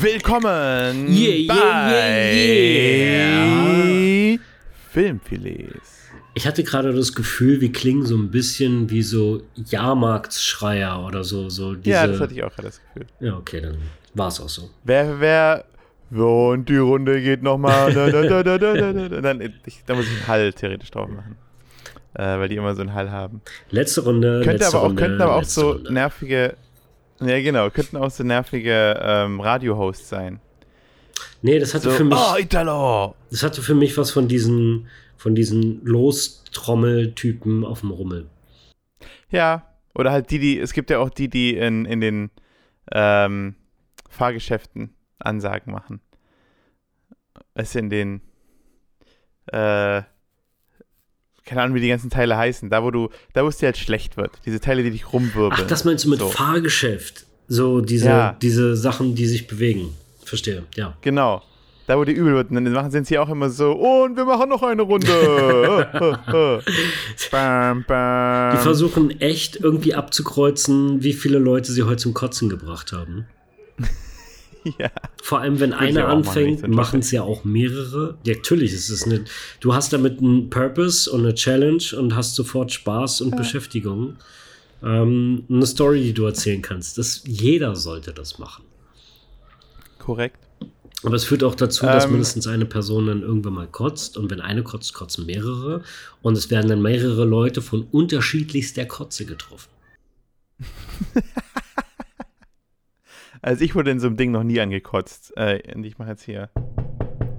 Willkommen Yeah, bei yeah, yeah. Filmfilets. Ich hatte gerade das Gefühl, wir klingen so ein bisschen wie so Jahrmarktsschreier oder so. so diese, Ja, das hatte ich auch gerade das Gefühl. Ja, okay, dann war es auch so. Wer, wer, so, und die Runde geht nochmal. da, da, da, da, da, da, da. Dann, ich, da muss ich einen Hall theoretisch drauf machen. Äh, weil die immer so einen Hall haben. Letzte Runde. Könnte letzte aber auch, Runde, könnten aber auch so Runde. nervige. Ja, genau, könnten auch so nervige ähm, Radio-Hosts sein. Nee, das hatte, So, für mich, oh, Italo! das hatte für mich was von diesen, von diesen Lostrommel-Typen auf dem Rummel. Ja, oder halt die, die, es gibt ja auch die, die in, in den ähm, Fahrgeschäften Ansagen machen. Es in den, äh, keine Ahnung, wie die ganzen Teile heißen, da wo du, da wo es dir halt schlecht wird. Diese Teile, die dich rumwirbeln. Ach, das meinst du mit So. Fahrgeschäft? So diese, Ja. diese Sachen, die sich bewegen. Verstehe, ja. Genau. Da, wo die übel wird. Und dann machen sind sie auch immer so, und wir machen noch eine Runde. bam, bam. Die versuchen echt irgendwie abzukreuzen, wie viele Leute sie heute zum Kotzen gebracht haben. ja. Vor allem, wenn einer anfängt, machen es ja auch mehrere. Ja, natürlich, es ist eine. Du hast damit einen Purpose und eine Challenge und hast sofort Spaß und Beschäftigung. Ähm, eine Story, die du erzählen kannst. Das, jeder sollte das machen. Korrekt. Aber es führt auch dazu, dass Ähm. mindestens eine Person dann irgendwann mal kotzt. Und wenn eine kotzt, kotzen mehrere. Und es werden dann mehrere Leute von unterschiedlichster Kotze getroffen. Also ich wurde in so einem Ding noch nie angekotzt. Äh, ich mache jetzt hier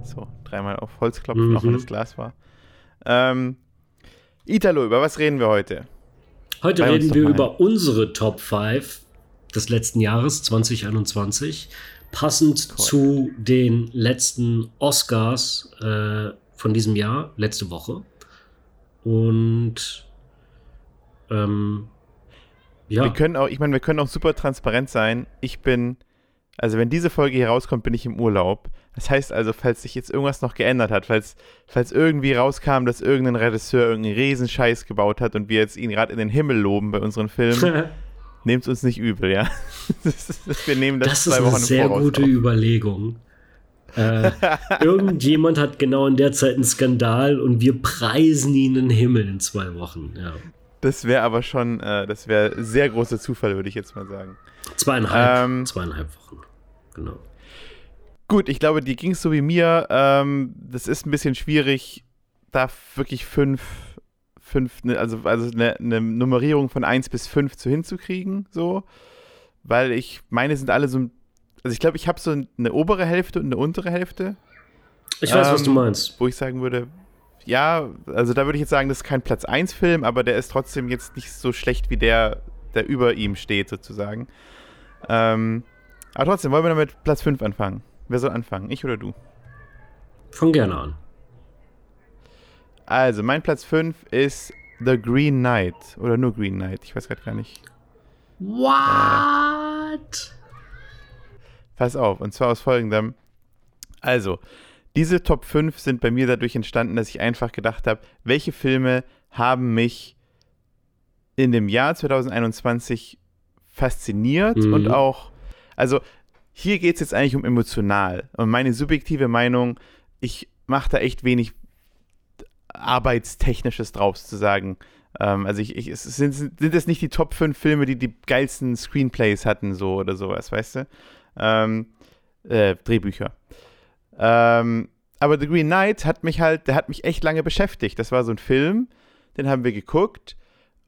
so dreimal auf Holz klopfen, Mhm. auch wenn das Glas war. Ähm, Italo, über was reden wir heute? Heute Bei reden wir mal. über unsere Top 5 des letzten Jahres 2021, passend zu den letzten Oscars äh, von diesem Jahr, letzte Woche. Und ähm, ja, Wir können auch, ich meine, wir können auch super transparent sein. Ich bin, also wenn diese Folge hier rauskommt, bin ich im Urlaub. Das heißt also, falls sich jetzt irgendwas noch geändert hat, falls, falls irgendwie rauskam, dass irgendein Regisseur irgendeinen Riesenscheiß gebaut hat und wir jetzt ihn gerade in den Himmel loben bei unseren Filmen, nehmt es uns nicht übel, ja. Das ist, wir nehmen das, das ist zwei eine Wochen im sehr gute auf. Überlegung. Äh, irgendjemand hat genau in der Zeit einen Skandal und wir preisen ihn in den Himmel in zwei Wochen. Ja. Das wäre aber schon, äh, das wäre sehr großer Zufall, würde ich jetzt mal sagen. Zweieinhalb, Ähm, zweieinhalb Wochen. Genau. Gut, ich glaube, dir ging es so wie mir. Ähm, das ist ein bisschen schwierig, da wirklich fünf, fünf ne, also, also eine, eine Nummerierung von 1 bis 5 zu hinzukriegen, so. Weil ich, meine sind alle so, ein- also ich glaube, ich habe so eine obere Hälfte und eine untere Hälfte, Ich weiß, was Ähm, du meinst. wo ich sagen würde, ja, also da würde ich jetzt sagen, das ist kein Platz 1 Film, aber der ist trotzdem jetzt nicht so schlecht wie der, der über ihm steht, sozusagen. Ähm, aber trotzdem, wollen wir damit Platz 5 anfangen? Wer soll anfangen? Ich oder du? Fang gerne an. Also, mein Platz 5 ist The Green Knight. Oder nur Green Knight. Ich weiß gerade gar nicht. What? Pass auf. Und zwar aus folgendem. Also, diese Top 5 sind bei mir dadurch entstanden, dass ich einfach gedacht habe, welche Filme haben mich in dem Jahr 2021 fasziniert Mhm. und auch, also hier geht es jetzt eigentlich um emotional. Und meine subjektive Meinung, ich mache da echt wenig Arbeitstechnisches draus zu sagen. Ähm, also ich, ich, es sind, sind es nicht die Top 5 Filme, die die geilsten Screenplays hatten, so oder sowas, weißt du? Ähm, äh, Drehbücher. Ähm, aber The Green Knight hat mich halt, der hat mich echt lange beschäftigt. Das war so ein Film, den haben wir geguckt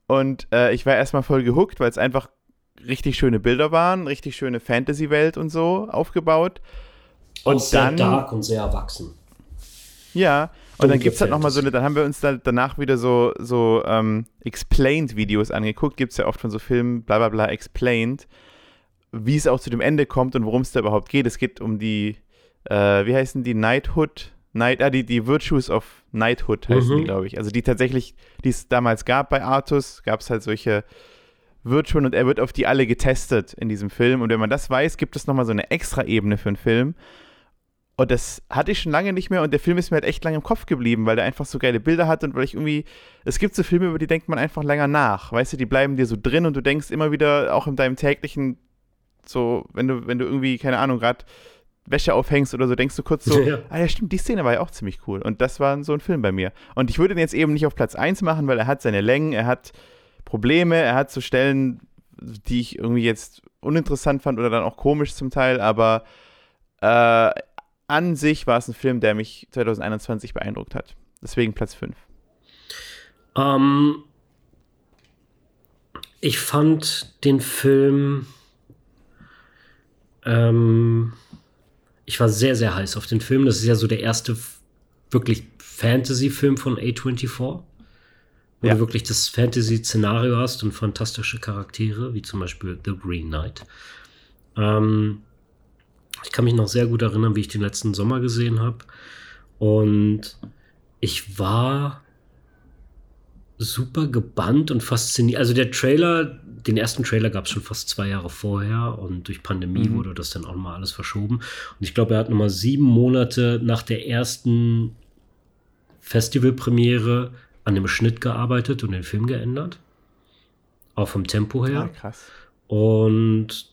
und äh, ich war erstmal voll gehuckt, weil es einfach richtig schöne Bilder waren, richtig schöne Fantasy-Welt und so aufgebaut. Und Und sehr dann, dark und sehr erwachsen. ja, und dann gibt es halt nochmal so eine, dann haben wir uns da danach wieder so, so ähm, Explained-Videos angeguckt. Gibt es ja oft von so Filmen, bla bla bla, Explained, wie es auch zu dem Ende kommt und worum es da überhaupt geht. Es geht um die, äh, wie heißen die, Knighthood? Knight, ah, die, die Virtues of Knighthood heißen Mhm. die, glaube ich. Also die tatsächlich, die es damals gab bei Artus, gab es halt solche Virtuen und er wird auf die alle getestet in diesem Film. Und wenn man das weiß, gibt es nochmal so eine extra Ebene für einen Film. Und das hatte ich schon lange nicht mehr und der Film ist mir halt echt lange im Kopf geblieben, weil der einfach so geile Bilder hat und weil ich irgendwie, es gibt so Filme, über die denkt man einfach länger nach, weißt du, die bleiben dir so drin und du denkst immer wieder, auch in deinem täglichen, so, wenn du, wenn du irgendwie, keine Ahnung, gerade Wäsche aufhängst oder so, denkst du kurz so, ja, ah ja, stimmt, die Szene war ja auch ziemlich cool. Und das war so ein Film bei mir. Und ich würde ihn jetzt eben nicht auf Platz 1 machen, weil er hat seine Längen, er hat Probleme, er hat so Stellen, die ich irgendwie jetzt uninteressant fand oder dann auch komisch zum Teil, aber äh, an sich war es ein Film, der mich 2021 beeindruckt hat. Deswegen Platz 5. Ähm, ich fand den Film. Ähm, ich war sehr, sehr heiß auf den Film. Das ist ja so der erste wirklich Fantasy-Film von A24. Wo ja. du wirklich das Fantasy-Szenario hast und fantastische Charaktere, wie zum Beispiel The Green Knight. Ähm, ich kann mich noch sehr gut erinnern, wie ich den letzten Sommer gesehen habe. Und ich war super gebannt und fasziniert. Also der Trailer, den ersten Trailer gab es schon fast zwei Jahre vorher und durch Pandemie mhm. wurde das dann auch mal alles verschoben. Und ich glaube, er hat nochmal sieben Monate nach der ersten Festivalpremiere an dem Schnitt gearbeitet und den Film geändert. Auch vom Tempo her. Ja, ah, krass. Und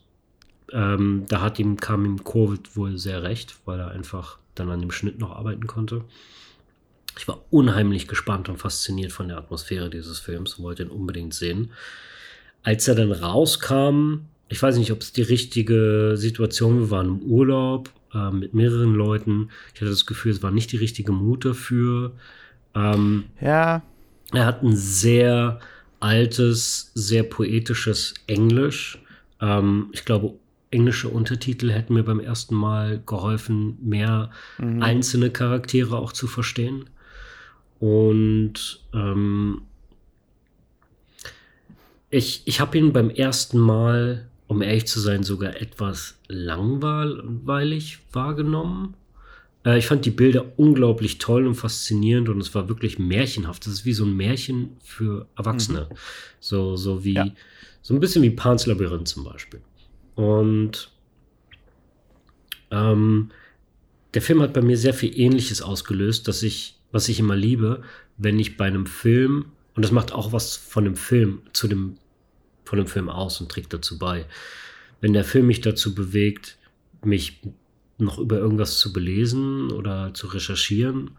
ähm, da hat ihm, kam ihm Covid wohl sehr recht, weil er einfach dann an dem Schnitt noch arbeiten konnte. Ich war unheimlich gespannt und fasziniert von der Atmosphäre dieses Films und wollte ihn unbedingt sehen. Als er dann rauskam, ich weiß nicht, ob es die richtige Situation war, wir waren im Urlaub äh, mit mehreren Leuten. Ich hatte das Gefühl, es war nicht die richtige Mut dafür. Ähm, ja. Er hat ein sehr altes, sehr poetisches Englisch. Ähm, ich glaube, englische Untertitel hätten mir beim ersten Mal geholfen, mehr mhm. einzelne Charaktere auch zu verstehen. Und ähm, ich, ich habe ihn beim ersten Mal, um ehrlich zu sein, sogar etwas langweilig wahrgenommen. Äh, ich fand die Bilder unglaublich toll und faszinierend und es war wirklich märchenhaft. Das ist wie so ein Märchen für Erwachsene. Mhm. So, so wie, ja. so ein bisschen wie Pans Labyrinth zum Beispiel. Und ähm, der Film hat bei mir sehr viel Ähnliches ausgelöst, dass ich, was ich immer liebe, wenn ich bei einem Film, und das macht auch was von dem Film zu dem, von dem Film aus und trägt dazu bei, wenn der Film mich dazu bewegt, mich noch über irgendwas zu belesen oder zu recherchieren.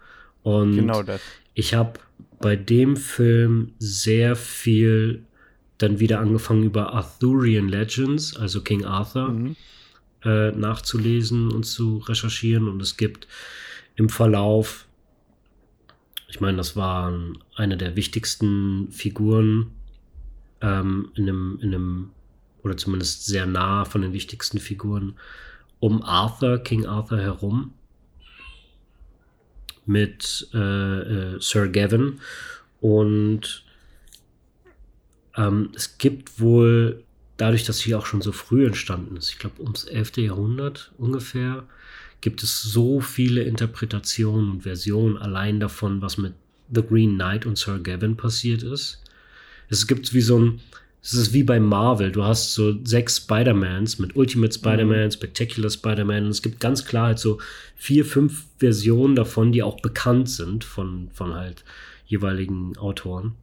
Und genau ich habe bei dem Film sehr viel dann wieder angefangen über Arthurian Legends, also King Arthur, mhm. äh, nachzulesen und zu recherchieren. Und es gibt im Verlauf, ich meine, das waren eine der wichtigsten Figuren ähm, in, einem, in einem, oder zumindest sehr nah von den wichtigsten Figuren um Arthur, King Arthur herum mit äh, äh, Sir Gavin und ähm, es gibt wohl, dadurch, dass sie auch schon so früh entstanden ist, ich glaube ums 11. Jahrhundert ungefähr, gibt es so viele Interpretationen und Versionen allein davon, was mit The Green Knight und Sir Gavin passiert ist. Es gibt wie so ein, es ist wie bei Marvel. Du hast so sechs Spider-Mans mit Ultimate Spider-Man, mhm. Spectacular Spider-Man. Und es gibt ganz klar halt so vier, fünf Versionen davon, die auch bekannt sind von, von halt jeweiligen Autoren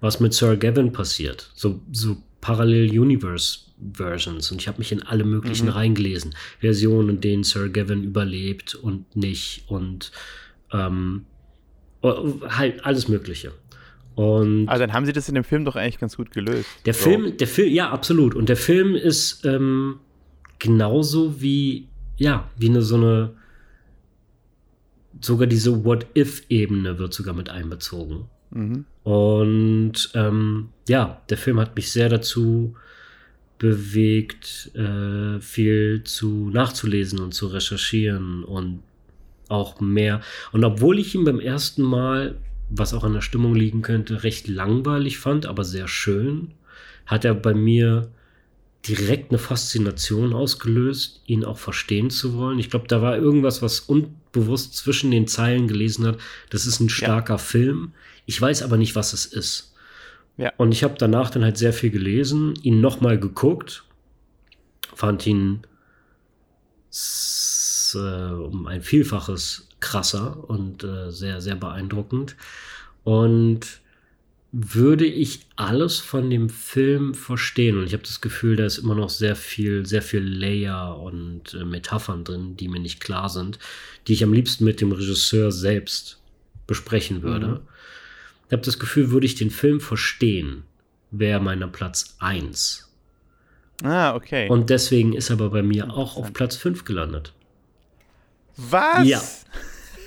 was mit Sir Gavin passiert. So, so Parallel Universe Versions. Und ich habe mich in alle möglichen mhm. reingelesen. Versionen, in denen Sir Gavin überlebt und nicht. Und ähm, halt alles Mögliche. Und also dann haben sie das in dem Film doch eigentlich ganz gut gelöst. Der so. Film, der Film, ja, absolut. Und der Film ist ähm, genauso wie, ja, wie eine so eine, sogar diese What-If-Ebene wird sogar mit einbezogen. Mhm. Und ähm, ja, der Film hat mich sehr dazu bewegt, äh, viel zu nachzulesen und zu recherchieren und auch mehr. Und obwohl ich ihn beim ersten Mal, was auch an der Stimmung liegen könnte, recht langweilig fand, aber sehr schön, hat er bei mir direkt eine Faszination ausgelöst, ihn auch verstehen zu wollen. Ich glaube, da war irgendwas, was unbewusst zwischen den Zeilen gelesen hat. Das ist ein starker ja. Film. Ich weiß aber nicht, was es ist. Ja. Und ich habe danach dann halt sehr viel gelesen, ihn nochmal geguckt, fand ihn äh, um ein Vielfaches krasser und äh, sehr, sehr beeindruckend. Und würde ich alles von dem Film verstehen. Und ich habe das Gefühl, da ist immer noch sehr viel, sehr viel Layer und äh, Metaphern drin, die mir nicht klar sind, die ich am liebsten mit dem Regisseur selbst besprechen würde. Mhm. Ich habe das Gefühl, würde ich den Film verstehen, wäre meiner Platz 1. Ah, okay. Und deswegen ist er aber bei mir auch auf Platz 5 gelandet. Was? Ja.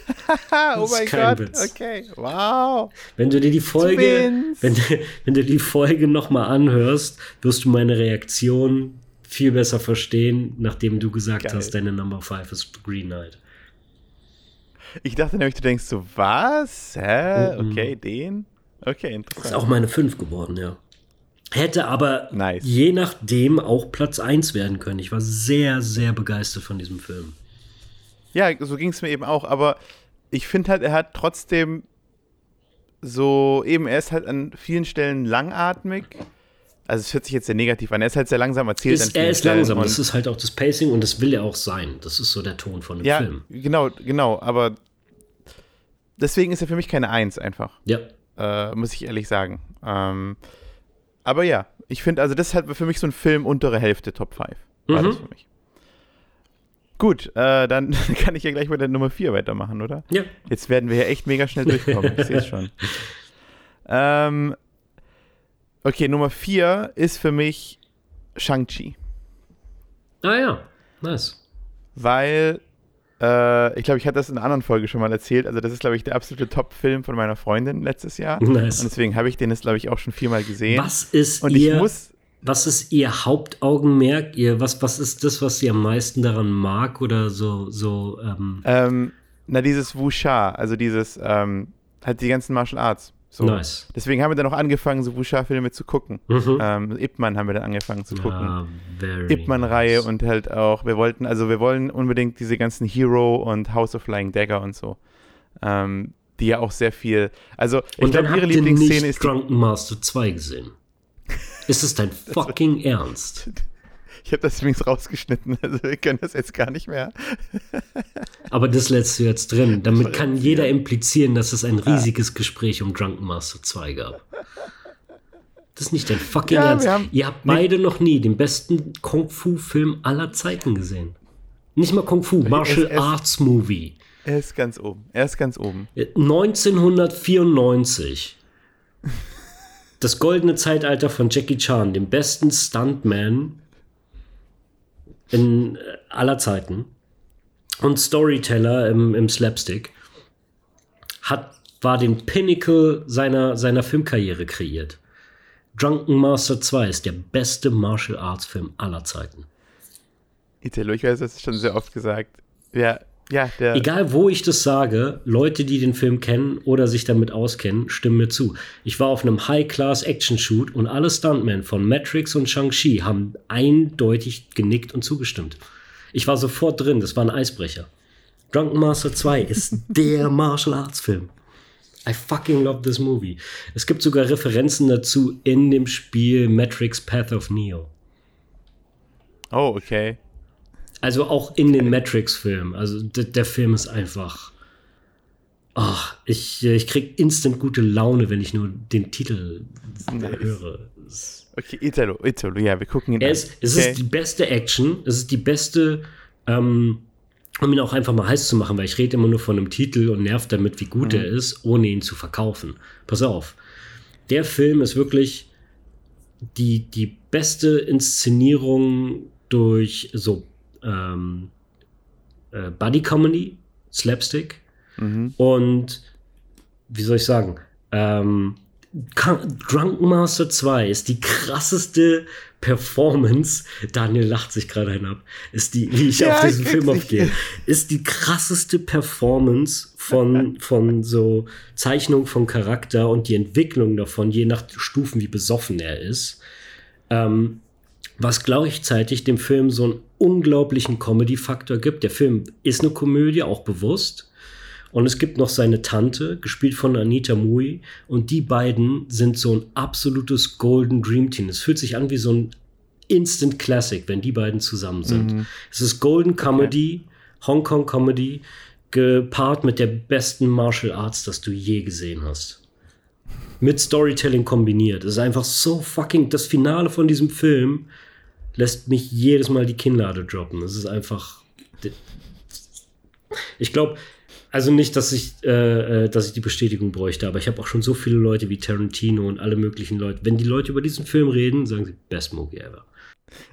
oh mein Gott. Witz. Okay. Wow. Wenn du dir die Folge, wenn, wenn du die Folge nochmal anhörst, wirst du meine Reaktion viel besser verstehen, nachdem du gesagt Geil. hast, deine Number 5 ist Green Knight. Ich dachte nämlich, du denkst so, was? Hä? -mm. Okay, den? Okay, interessant. Ist auch meine 5 geworden, ja. Hätte aber nice. je nachdem auch Platz 1 werden können. Ich war sehr, sehr begeistert von diesem Film. Ja, so ging es mir eben auch, aber ich finde halt, er hat trotzdem so, eben, er ist halt an vielen Stellen langatmig. Also es hört sich jetzt sehr negativ an. Er ist halt sehr langsam erzählt. Ist, er ist Stellen langsam. Das ist halt auch das Pacing und das will er auch sein. Das ist so der Ton von dem ja, Film. Genau, genau. Aber deswegen ist er für mich keine Eins einfach. Ja. Äh, muss ich ehrlich sagen. Ähm, aber ja, ich finde, also das ist halt für mich so ein Film untere Hälfte Top 5. War mhm. das für mich. Gut, äh, dann kann ich ja gleich mit der Nummer 4 weitermachen, oder? Ja. Jetzt werden wir ja echt mega schnell durchkommen. ich sehe es schon. Ähm, okay, Nummer 4 ist für mich Shang-Chi. Ah ja, nice. Weil, äh, ich glaube, ich hatte das in einer anderen Folge schon mal erzählt. Also, das ist, glaube ich, der absolute Top-Film von meiner Freundin letztes Jahr. Nice. Und deswegen habe ich den jetzt, glaube ich, auch schon viermal gesehen. Was ist Und ihr ich muss was ist Ihr Hauptaugenmerk? Ihr, was, was ist das, was sie am meisten daran mag oder so? so ähm ähm, na, dieses Wuxia, also dieses, ähm, halt die ganzen Martial Arts. So. Nice. Deswegen haben wir dann auch angefangen, so Wuxia-Filme zu gucken. Mhm. Ähm, Ip Man haben wir dann angefangen zu gucken. Ah, Ip Man-Reihe nice. und halt auch, wir wollten, also wir wollen unbedingt diese ganzen Hero und House of Flying Dagger und so. Ähm, die ja auch sehr viel, also ich glaube, ihre Lieblingsszene ist. Drunken Master 2 gesehen. Ist es dein fucking Ernst? Ich habe das übrigens rausgeschnitten, also wir können das jetzt gar nicht mehr. Aber das lässt du jetzt drin. Damit kann jeder implizieren, dass es ein riesiges Gespräch um Drunken Master 2 gab. Das ist nicht dein fucking ja, Ernst. Ihr habt beide noch nie den besten Kung-Fu-Film aller Zeiten gesehen. Nicht mal Kung-Fu, Martial es, Arts Movie. Er ist ganz oben. Er ist ganz oben. 1994 das goldene Zeitalter von Jackie Chan, dem besten Stuntman in aller Zeiten und Storyteller im, im Slapstick, hat, war den Pinnacle seiner, seiner Filmkarriere kreiert. Drunken Master 2 ist der beste Martial Arts Film aller Zeiten. Italo, ich weiß, das ist schon sehr oft gesagt. Ja, ja, Egal, wo ich das sage, Leute, die den Film kennen oder sich damit auskennen, stimmen mir zu. Ich war auf einem High-Class-Action-Shoot und alle Stuntmen von Matrix und Shang-Chi haben eindeutig genickt und zugestimmt. Ich war sofort drin, das war ein Eisbrecher. Drunken Master 2 ist der Martial Arts Film. I fucking love this movie. Es gibt sogar Referenzen dazu in dem Spiel Matrix Path of Neo. Oh, okay. Also auch in den Matrix-Filmen. Also der Film ist einfach. Ach, ich, ich krieg instant gute Laune, wenn ich nur den Titel nice. höre. Okay, Italo, Italo, ja, wir gucken ihn es, an. Es okay. ist die beste Action, es ist die beste, ähm, um ihn auch einfach mal heiß zu machen, weil ich rede immer nur von einem Titel und nervt damit, wie gut mhm. er ist, ohne ihn zu verkaufen. Pass auf. Der Film ist wirklich die, die beste Inszenierung durch so ähm, äh, Buddy Comedy, Slapstick mhm. und wie soll ich sagen, ähm, Drunken Master 2 ist die krasseste Performance. Daniel lacht sich gerade ein ab. Ist die, wie ich ja, auf diesen Film aufgehe, ist die krasseste Performance von, von so Zeichnung von Charakter und die Entwicklung davon, je nach Stufen, wie besoffen er ist. Ähm, was gleichzeitig dem Film so einen unglaublichen Comedy-Faktor gibt. Der Film ist eine Komödie, auch bewusst. Und es gibt noch seine Tante, gespielt von Anita Mui. Und die beiden sind so ein absolutes Golden Dream Team. Es fühlt sich an wie so ein Instant Classic, wenn die beiden zusammen sind. Mhm. Es ist Golden Comedy, okay. Hongkong-Comedy gepaart mit der besten Martial Arts, das du je gesehen hast. Mit Storytelling kombiniert. Es ist einfach so fucking. Das Finale von diesem Film lässt mich jedes Mal die Kinnlade droppen. Es ist einfach. Ich glaube, also nicht, dass ich, äh, äh, dass ich die Bestätigung bräuchte, aber ich habe auch schon so viele Leute wie Tarantino und alle möglichen Leute. Wenn die Leute über diesen Film reden, sagen sie Best Movie ever.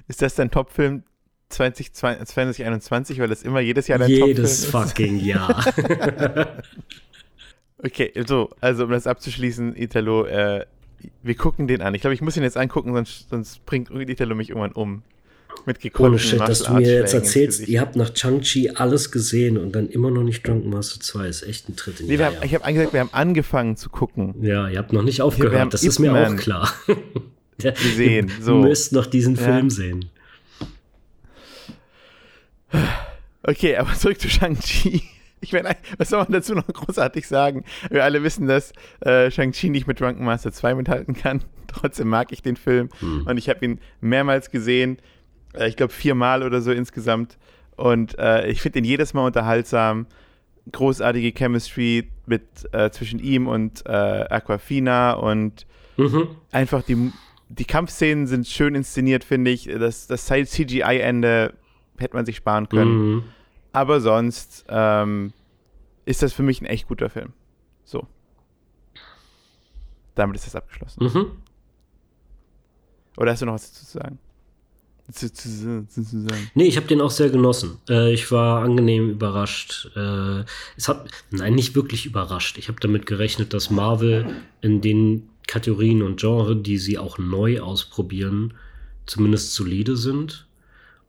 Ist das dein Top-Film 2021, weil das immer jedes Jahr dein Jedes fucking Jahr. okay, so, also um das abzuschließen, Italo, äh, wir gucken den an. Ich glaube, ich muss ihn jetzt angucken, sonst, sonst bringt Italo mich irgendwann um. Mit Ohne Shit, dass du mir jetzt erzählst, ihr habt nach Chang-Chi alles gesehen und dann immer noch nicht Drunken Master 2. Ist echt ein Tritt in die nee, haben, Ich habe gesagt, wir haben angefangen zu gucken. Ja, ihr habt noch nicht aufgehört, das ist mir auch klar. gesehen. So. Ihr müsst noch diesen ja. Film sehen. Okay, aber zurück zu Shang-Chi. Ich meine, was soll man dazu noch großartig sagen? Wir alle wissen, dass äh, Shang-Chi nicht mit Drunken Master 2 mithalten kann. Trotzdem mag ich den Film hm. und ich habe ihn mehrmals gesehen. Äh, ich glaube viermal oder so insgesamt. Und äh, ich finde ihn jedes Mal unterhaltsam. Großartige Chemistry mit äh, zwischen ihm und äh, Aquafina und mhm. einfach die, die Kampfszenen sind schön inszeniert, finde ich. Das, das CGI-Ende hätte man sich sparen können. Mhm. Aber sonst ähm, ist das für mich ein echt guter Film. So. Damit ist das abgeschlossen. Mhm. Oder hast du noch was dazu zu sagen? Zu, zu, zu, zu sagen. Nee, ich habe den auch sehr genossen. Äh, ich war angenehm überrascht. Äh, es hat, nein, nicht wirklich überrascht. Ich habe damit gerechnet, dass Marvel in den Kategorien und Genre, die sie auch neu ausprobieren, zumindest solide sind.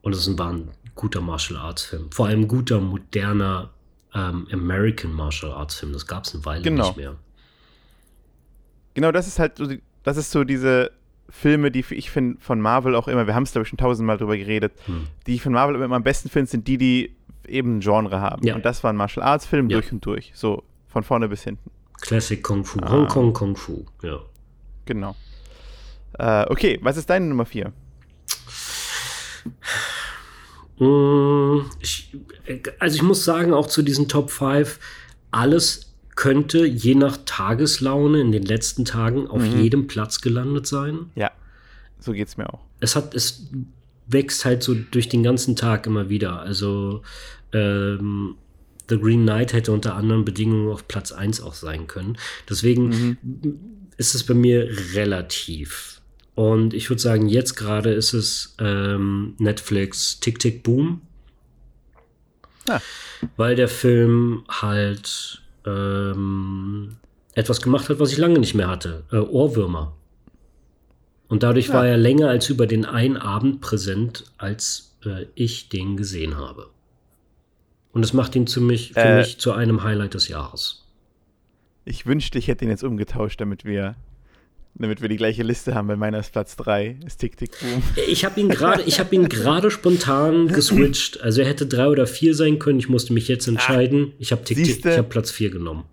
Und es war ein guter Martial Arts Film. Vor allem guter, moderner ähm, American Martial Arts Film. Das gab es eine Weile genau. nicht mehr. Genau, das ist halt so, das ist so diese Filme, die ich finde von Marvel auch immer, wir haben es glaube ich schon tausendmal drüber geredet, hm. die ich von Marvel immer am besten finde, sind die, die eben ein Genre haben. Ja. Und das war ein Martial Arts Film ja. durch und durch. So von vorne bis hinten. Classic Kung Fu. Ah. Hongkong Kung Fu, ja. Genau. Äh, okay, was ist deine Nummer 4? Hm, ich, also ich muss sagen, auch zu diesen Top 5, alles könnte je nach Tageslaune in den letzten Tagen auf mhm. jedem Platz gelandet sein. Ja, so geht es mir auch. Es hat, es wächst halt so durch den ganzen Tag immer wieder. Also ähm, The Green Knight hätte unter anderen Bedingungen auf Platz 1 auch sein können. Deswegen mhm. ist es bei mir relativ und ich würde sagen, jetzt gerade ist es ähm, Netflix Tick Tick Boom. Ja. Weil der Film halt ähm, etwas gemacht hat, was ich lange nicht mehr hatte. Äh, Ohrwürmer. Und dadurch ja. war er länger als über den einen Abend präsent, als äh, ich den gesehen habe. Und es macht ihn zu mich, für äh, mich zu einem Highlight des Jahres. Ich wünschte, ich hätte ihn jetzt umgetauscht, damit wir damit wir die gleiche Liste haben, weil meiner ist Platz 3, ist Tick Tick Boom. Ich habe ihn gerade, ich habe ihn gerade spontan geswitcht. Also er hätte 3 oder 4 sein können. Ich musste mich jetzt entscheiden. Ich habe Tick Tick, ich habe Platz 4 genommen.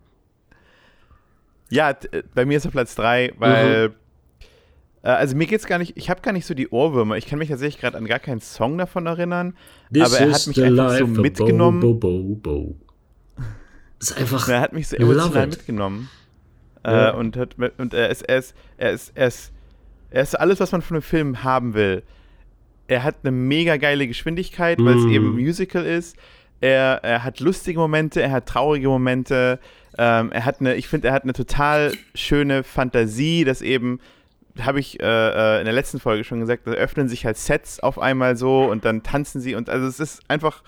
Ja, äh, bei mir ist er Platz 3, weil mhm. äh, also mir geht's gar nicht, ich habe gar nicht so die Ohrwürmer. Ich kann mich tatsächlich gerade an gar keinen Song davon erinnern, This aber er hat mich einfach so mitgenommen. Bo, bo, bo, Das ist einfach Er hat mich so emotional mitgenommen. Ja. Äh, und hat, und er ist, er ist, er ist, er ist, er ist alles, was man von einem Film haben will. Er hat eine mega geile Geschwindigkeit, weil es eben Musical ist. Er, er hat lustige Momente, er hat traurige Momente. Ähm, er hat eine, ich finde, er hat eine total schöne Fantasie, dass eben habe ich äh, äh, in der letzten Folge schon gesagt, da öffnen sich halt Sets auf einmal so und dann tanzen sie und also es ist einfach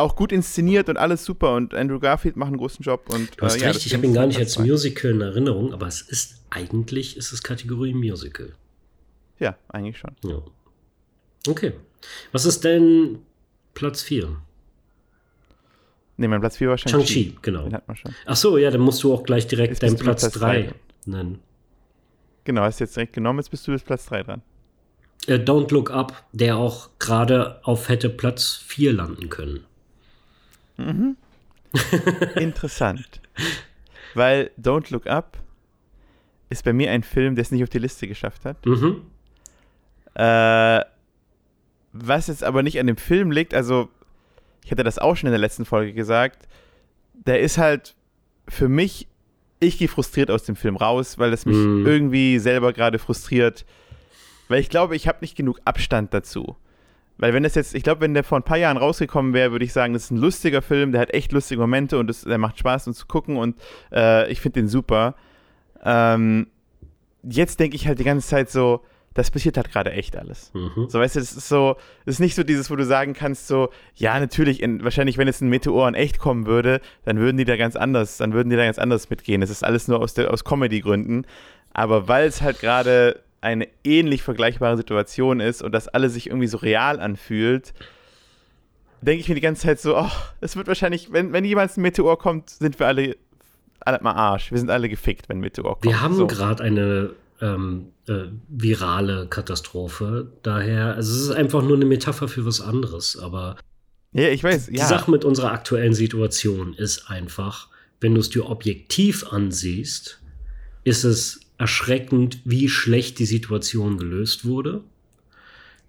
auch gut inszeniert und alles super und Andrew Garfield macht einen großen Job. Und, du hast äh, recht, ja, ich habe ihn gar nicht als Musical in Erinnerung, aber es ist eigentlich ist es Kategorie Musical. Ja, eigentlich schon. Ja. Okay. Was ist denn Platz 4? Ne, mein Platz 4 war Shang-Chi. Shang-Chi, genau. Den hat man schon. Ach so, ja, dann musst du auch gleich direkt jetzt deinen Platz 3 nennen. Genau, hast du jetzt direkt genommen, jetzt bist du bis Platz 3 dran. Uh, Don't Look Up, der auch gerade auf hätte Platz 4 landen können. Mhm. Interessant. Weil Don't Look Up ist bei mir ein Film, der es nicht auf die Liste geschafft hat. Mhm. Äh, was jetzt aber nicht an dem Film liegt, also ich hatte das auch schon in der letzten Folge gesagt, der ist halt für mich, ich gehe frustriert aus dem Film raus, weil das mich mm. irgendwie selber gerade frustriert, weil ich glaube, ich habe nicht genug Abstand dazu. Weil wenn das jetzt, ich glaube, wenn der vor ein paar Jahren rausgekommen wäre, würde ich sagen, das ist ein lustiger Film, der hat echt lustige Momente und das, der macht Spaß, uns zu gucken und äh, ich finde den super. Ähm, jetzt denke ich halt die ganze Zeit so, das passiert halt gerade echt alles. Mhm. So, weißt du, das ist so, das ist nicht so dieses, wo du sagen kannst, so, ja, natürlich, in, wahrscheinlich, wenn jetzt ein Meteor in echt kommen würde, dann würden die da ganz anders, dann würden die da ganz anders mitgehen. Das ist alles nur aus, aus Comedy-Gründen. Aber weil es halt gerade eine ähnlich vergleichbare Situation ist und das alles sich irgendwie so real anfühlt, denke ich mir die ganze Zeit so, oh, es wird wahrscheinlich, wenn, wenn jemals ein Meteor kommt, sind wir alle, alle mal Arsch. Wir sind alle gefickt, wenn ein Meteor kommt. Wir haben so. gerade eine ähm, äh, virale Katastrophe. Daher, also es ist einfach nur eine Metapher für was anderes, aber ja, ich weiß, ja. Die Sache mit unserer aktuellen Situation ist einfach, wenn du es dir objektiv ansiehst, ist es erschreckend, wie schlecht die Situation gelöst wurde.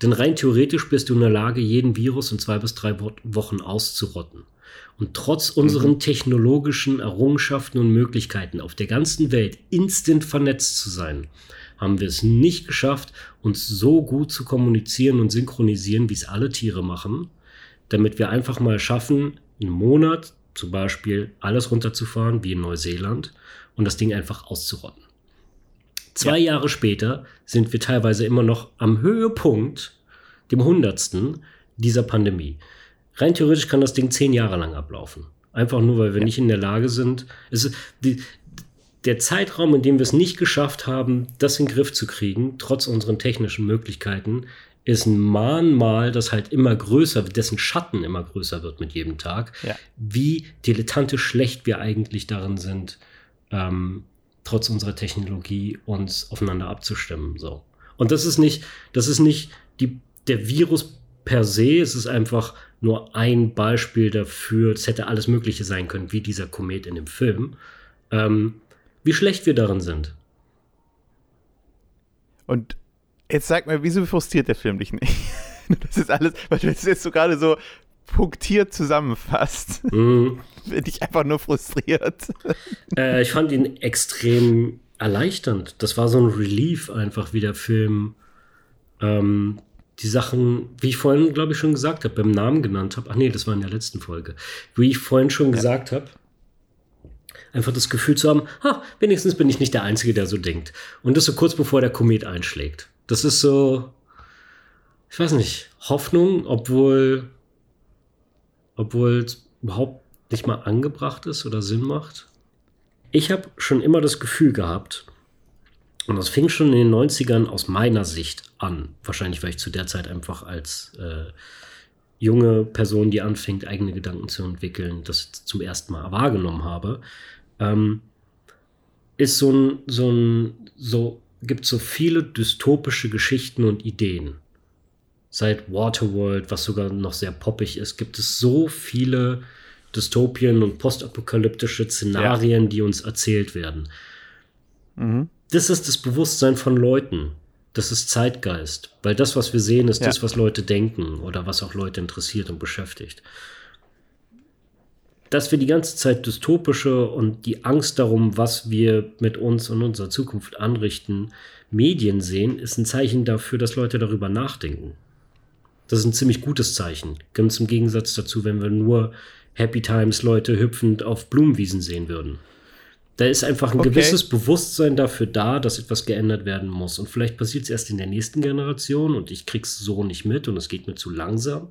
Denn rein theoretisch bist du in der Lage, jeden Virus in zwei bis drei Wochen auszurotten. Und trotz unseren mhm. technologischen Errungenschaften und Möglichkeiten auf der ganzen Welt instant vernetzt zu sein, haben wir es nicht geschafft, uns so gut zu kommunizieren und synchronisieren, wie es alle Tiere machen, damit wir einfach mal schaffen, einen Monat zum Beispiel alles runterzufahren, wie in Neuseeland, und das Ding einfach auszurotten. Zwei ja. Jahre später sind wir teilweise immer noch am Höhepunkt, dem hundertsten dieser Pandemie. Rein theoretisch kann das Ding zehn Jahre lang ablaufen. Einfach nur, weil wir ja. nicht in der Lage sind. Es, die, der Zeitraum, in dem wir es nicht geschafft haben, das in den Griff zu kriegen, trotz unseren technischen Möglichkeiten, ist ein Mahnmal, das halt immer größer, dessen Schatten immer größer wird mit jedem Tag, ja. wie dilettantisch schlecht wir eigentlich darin sind, ähm, trotz unserer Technologie uns aufeinander abzustimmen. So. Und das ist nicht, das ist nicht die, der Virus per se, es ist einfach nur ein Beispiel dafür, es hätte alles Mögliche sein können, wie dieser Komet in dem Film, ähm, wie schlecht wir darin sind. Und jetzt sag mal, wieso frustriert der Film dich nicht? Das ist alles, weil du jetzt so gerade so punktiert zusammenfasst, mhm. bin ich einfach nur frustriert. Äh, ich fand ihn extrem erleichternd. Das war so ein Relief einfach, wie der Film ähm, die Sachen, wie ich vorhin, glaube ich, schon gesagt habe, beim Namen genannt habe. Ach nee, das war in der letzten Folge. Wie ich vorhin schon ja. gesagt habe, einfach das Gefühl zu haben, ha, wenigstens bin ich nicht der Einzige, der so denkt. Und das so kurz bevor der Komet einschlägt. Das ist so, ich weiß nicht, Hoffnung, obwohl obwohl es überhaupt nicht mal angebracht ist oder Sinn macht. Ich habe schon immer das Gefühl gehabt, und das fing schon in den 90ern aus meiner Sicht an, wahrscheinlich weil ich zu der Zeit einfach als äh, junge Person, die anfängt, eigene Gedanken zu entwickeln, das zum ersten Mal wahrgenommen habe, ähm, ist so ein, so ein, so, gibt so viele dystopische Geschichten und Ideen seit Waterworld, was sogar noch sehr poppig ist, gibt es so viele Dystopien und postapokalyptische Szenarien, ja. die uns erzählt werden. Mhm. Das ist das Bewusstsein von Leuten. Das ist Zeitgeist. Weil das, was wir sehen, ist ja. das, was Leute denken oder was auch Leute interessiert und beschäftigt. Dass wir die ganze Zeit dystopische und die Angst darum, was wir mit uns und unserer Zukunft anrichten, Medien sehen, ist ein Zeichen dafür, dass Leute darüber nachdenken. Das ist ein ziemlich gutes Zeichen. Ganz im Gegensatz dazu, wenn wir nur Happy Times Leute hüpfend auf Blumenwiesen sehen würden. Da ist einfach ein okay. gewisses Bewusstsein dafür da, dass etwas geändert werden muss. Und vielleicht passiert es erst in der nächsten Generation und ich krieg's so nicht mit und es geht mir zu langsam.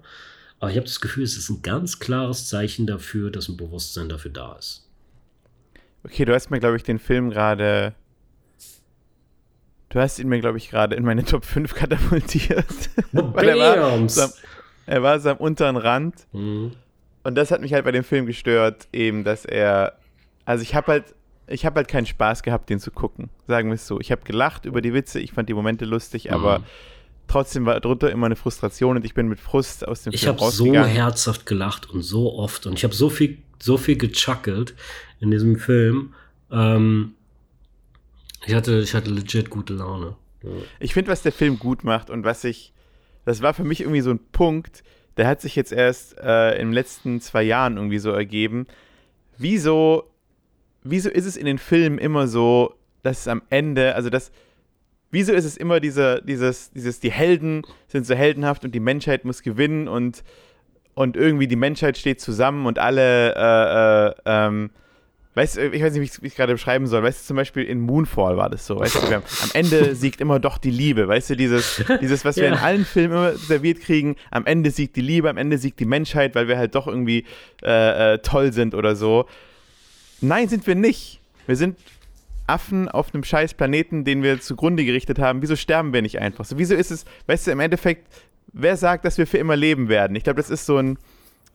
Aber ich habe das Gefühl, es ist ein ganz klares Zeichen dafür, dass ein Bewusstsein dafür da ist. Okay, du hast mir, glaube ich, den Film gerade Du hast ihn mir, glaube ich, gerade in meine Top 5 katapultiert. Weil er war, er war so am unteren Rand. Mhm. Und das hat mich halt bei dem Film gestört, eben, dass er. Also ich habe halt, ich habe halt keinen Spaß gehabt, den zu gucken. Sagen wir es so. Ich habe gelacht über die Witze, ich fand die Momente lustig, mhm. aber trotzdem war drunter immer eine Frustration und ich bin mit Frust aus dem ich Film rausgegangen. Ich habe so herzhaft gelacht und so oft und ich habe so viel, so viel gechuckelt in diesem Film. Ähm, ich hatte, ich hatte legit gute Laune. Ja. Ich finde, was der Film gut macht und was ich, das war für mich irgendwie so ein Punkt, der hat sich jetzt erst äh, in den letzten zwei Jahren irgendwie so ergeben. Wieso, wieso ist es in den Filmen immer so, dass es am Ende, also das, wieso ist es immer diese, dieses, dieses, die Helden sind so heldenhaft und die Menschheit muss gewinnen und, und irgendwie die Menschheit steht zusammen und alle, äh, äh, ähm, weißt du, ich weiß nicht, wie ich es gerade beschreiben soll. Weißt du, zum Beispiel in Moonfall war das so. Weißt du, haben, am Ende siegt immer doch die Liebe. Weißt du, dieses, dieses was wir ja. in allen Filmen immer serviert kriegen, am Ende siegt die Liebe, am Ende siegt die Menschheit, weil wir halt doch irgendwie äh, äh, toll sind oder so. Nein, sind wir nicht. Wir sind Affen auf einem scheiß Planeten, den wir zugrunde gerichtet haben. Wieso sterben wir nicht einfach so? Wieso ist es, weißt du, im Endeffekt, wer sagt, dass wir für immer leben werden? Ich glaube, das ist so ein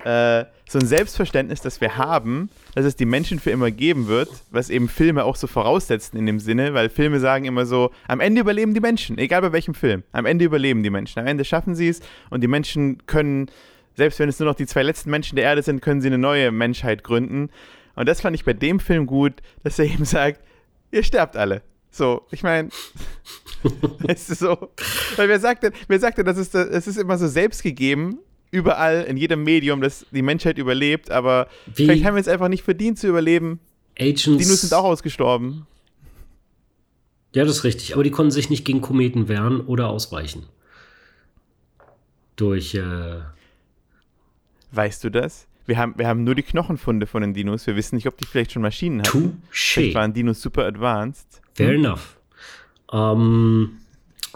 äh, so ein Selbstverständnis, das wir haben, dass es die Menschen für immer geben wird, was eben Filme auch so voraussetzen in dem Sinne, weil Filme sagen immer so, am Ende überleben die Menschen, egal bei welchem Film, am Ende überleben die Menschen, am Ende schaffen sie es und die Menschen können, selbst wenn es nur noch die zwei letzten Menschen der Erde sind, können sie eine neue Menschheit gründen. Und das fand ich bei dem Film gut, dass er eben sagt, ihr sterbt alle. So, ich meine, weißt du so, weil wer sagt denn, wer sagt denn, das ist, das ist immer so selbstgegeben, überall, in jedem Medium, dass die Menschheit überlebt, aber Wie vielleicht haben wir es einfach nicht verdient zu überleben. Agents. Dinos sind auch ausgestorben. Ja, das ist richtig. Aber die konnten sich nicht gegen Kometen wehren oder ausweichen. Durch. Äh weißt du das? Wir haben, wir haben nur die Knochenfunde von den Dinos. Wir wissen nicht, ob die vielleicht schon Maschinen hatten. Touché. Vielleicht waren Dinos super advanced. Fair hm. enough. Ähm,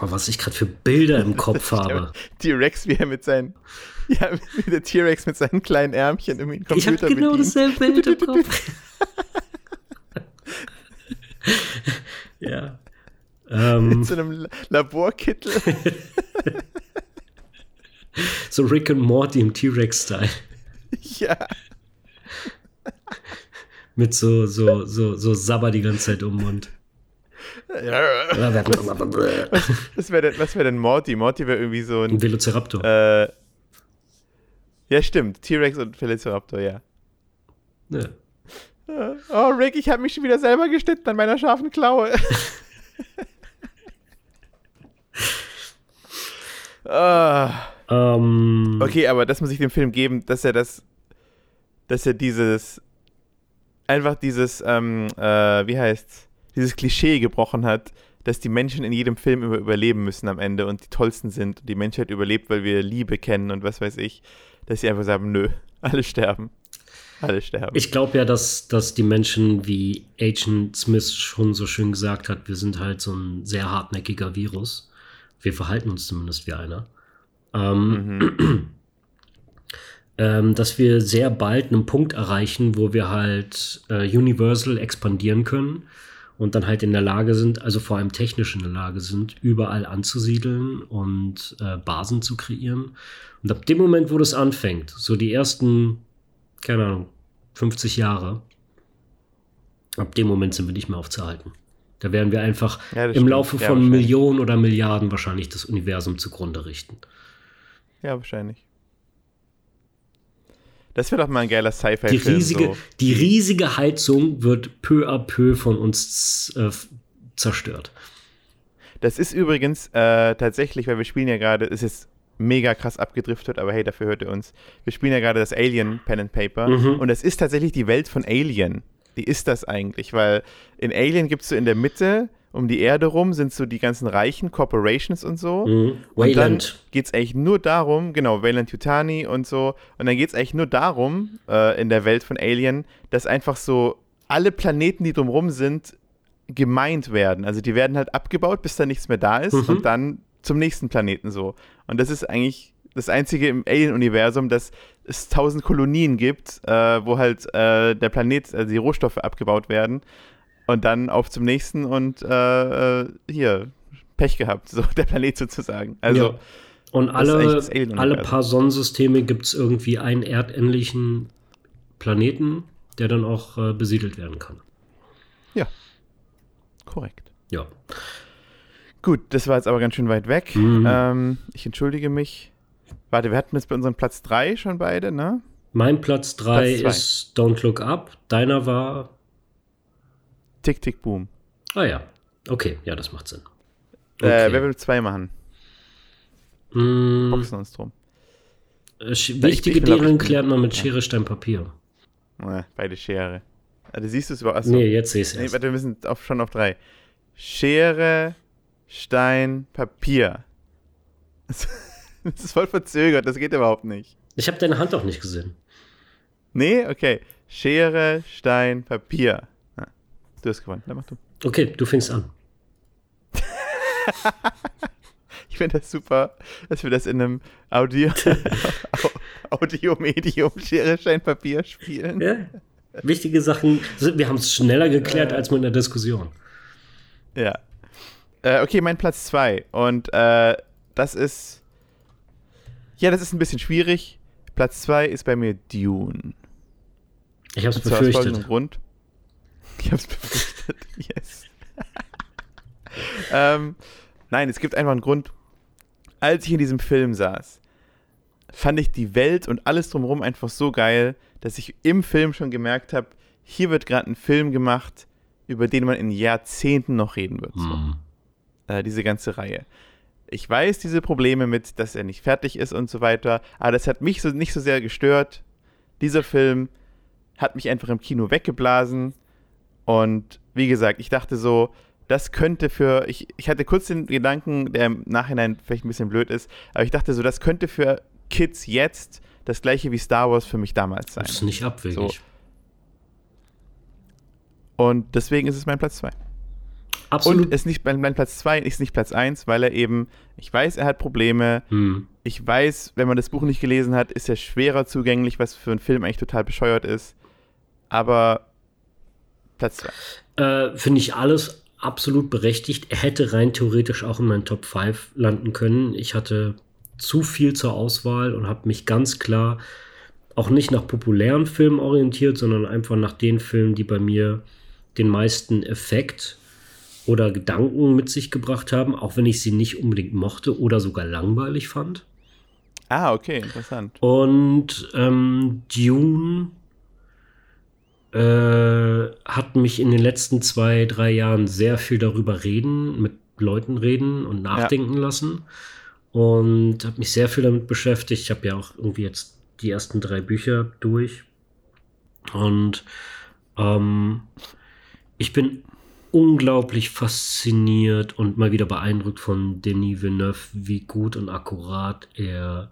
was ich gerade für Bilder im Kopf habe. T-Rex, wie er mit seinen ja, wie der T-Rex mit seinen kleinen Ärmchen irgendwie Computer Ich habe genau bedient. dasselbe Bild im Kopf. ja. Ähm, mit so einem Laborkittel. so Rick und Morty im T-Rex-Style. Ja. Mit so, so, so, so Sabber die ganze Zeit um Mund. Was, was wäre denn, wär denn Morty? Morty wäre irgendwie so ein. Ein Velociraptor. Äh, ja, stimmt. T-Rex und Velociraptor, ja. Ja. Oh, Rick, ich habe mich schon wieder selber geschnitten an meiner scharfen Klaue. ah. um. Okay, aber das muss ich dem Film geben, dass er das, dass er dieses, einfach dieses, ähm, äh, wie heißt's, dieses Klischee gebrochen hat, dass die Menschen in jedem Film immer überleben müssen am Ende und die tollsten sind und die Menschheit überlebt, weil wir Liebe kennen und was weiß ich dass sie einfach sagen, nö, alle sterben. Alle sterben. Ich glaube ja, dass, dass die Menschen, wie Agent Smith schon so schön gesagt hat, wir sind halt so ein sehr hartnäckiger Virus. Wir verhalten uns zumindest wie einer. Ähm, mhm. ähm, dass wir sehr bald einen Punkt erreichen, wo wir halt äh, Universal expandieren können und dann halt in der Lage sind, also vor allem technisch in der Lage sind, überall anzusiedeln und äh, Basen zu kreieren. Und ab dem Moment, wo das anfängt, so die ersten, keine Ahnung, 50 Jahre, ab dem Moment sind wir nicht mehr aufzuhalten. Da werden wir einfach ja, im. Laufe von ja, Millionen oder Milliarden wahrscheinlich das Universum zugrunde richten. Ja, wahrscheinlich. Das wäre doch mal ein geiler Sci-Fi-Film. Die, riesige, so. die riesige Heizung wird peu à peu von uns äh, zerstört. Das ist übrigens äh, tatsächlich, weil wir spielen ja gerade, ist jetzt mega krass abgedriftet, aber hey, dafür hört ihr uns. Wir spielen ja gerade das Alien Pen and Paper mhm. und es ist tatsächlich die Welt von Alien. Die ist das eigentlich, weil in Alien gibt es so in der Mitte um die Erde rum sind so die ganzen reichen Corporations und so. Mhm. Und dann geht es eigentlich nur darum, genau, Wayland Yutani und so. Und dann geht es eigentlich nur darum, äh, in der Welt von Alien, dass einfach so alle Planeten, die drumherum sind, gemeint werden. Also die werden halt abgebaut, bis da nichts mehr da ist mhm. und dann zum nächsten Planeten so. Und das ist eigentlich das einzige im Alien-Universum, dass es tausend Kolonien gibt, äh, wo halt äh, der Planet, also die Rohstoffe abgebaut werden. Und dann auf zum nächsten und äh, äh hier, Pech gehabt, so der Planet sozusagen. Also. Ja. Und alle, alle paar Sonnensysteme gibt es irgendwie einen erdähnlichen Planeten, der dann auch äh, besiedelt werden kann. Ja. Korrekt. Ja. Gut, das war jetzt aber ganz schön weit weg. Mhm. Ähm, ich entschuldige mich. Warte, wir hatten jetzt bei unserem Platz 3 schon beide, ne? Mein Platz 3 ist Don't Look Up. Deiner war Tick, Tick, Boom. Ah ja. Okay, ja, das macht Sinn. Äh, okay. Äh, wer will zwei machen? Mm. Boxen uns drum. Äh, wichtige Dinge klärt man mit Schere, Stein, Papier. Ja, beide Schere. Also siehst du es überhaupt? Nee, jetzt sehe ich es nee, warte, wir sind auf, schon auf drei. Schere, Stein, Papier. Das ist voll verzögert, das geht überhaupt nicht. Ich habe deine Hand auch nicht gesehen. Nee, okay. Schere, Stein, Papier. Du hast gewonnen, dann mach du. Okay, du fängst an. ich finde das super, dass wir das in einem Audio, Audio-Medium Schere, Stein, Papier spielen. Ja. Wichtige Sachen, wir haben es schneller geklärt als mit einer Diskussion. Ja. Äh, okay, mein Platz 2. Und äh, das ist. Ja, das ist ein bisschen schwierig. Platz 2 ist bei mir Dune. Ich hab's befürchtet. Aus Grund. Ich hab's befürchtet. yes. ähm, nein, es gibt einfach einen Grund. Als ich in diesem Film saß, fand ich die Welt und alles drumherum einfach so geil, dass ich im Film schon gemerkt habe, hier wird gerade ein Film gemacht, über den man in Jahrzehnten noch reden wird. So. Mhm. Äh, diese ganze Reihe. Ich weiß diese Probleme mit, dass er nicht fertig ist und so weiter, aber das hat mich so nicht so sehr gestört. Dieser Film hat mich einfach im Kino weggeblasen und wie gesagt, ich dachte so, das könnte für, ich, ich hatte kurz den Gedanken, der im Nachhinein vielleicht ein bisschen blöd ist, aber ich dachte so, das könnte für Kids jetzt das gleiche wie Star Wars für mich damals sein. Das ist nicht abwegig. So. Und deswegen ist es mein Platz 2. Absolut. Und ist nicht, mein, mein Platz 2 ist nicht Platz 1, weil er eben, ich weiß, er hat Probleme. Hm. Ich weiß, wenn man das Buch nicht gelesen hat, ist er schwerer zugänglich, was für einen Film eigentlich total bescheuert ist. Aber Platz 2. Äh, Finde ich alles absolut berechtigt. Er hätte rein theoretisch auch in meinen Top 5 landen können. Ich hatte zu viel zur Auswahl und habe mich ganz klar auch nicht nach populären Filmen orientiert, sondern einfach nach den Filmen, die bei mir den meisten Effekt oder Gedanken mit sich gebracht haben, auch wenn ich sie nicht unbedingt mochte oder sogar langweilig fand. Ah, okay, interessant. Und ähm, Dune äh, hat mich in den letzten zwei, drei Jahren sehr viel darüber reden, mit Leuten reden und nachdenken ja. lassen und habe mich sehr viel damit beschäftigt. Ich habe ja auch irgendwie jetzt die ersten drei Bücher durch und ähm, ich bin unglaublich fasziniert und mal wieder beeindruckt von Denis Villeneuve, wie gut und akkurat er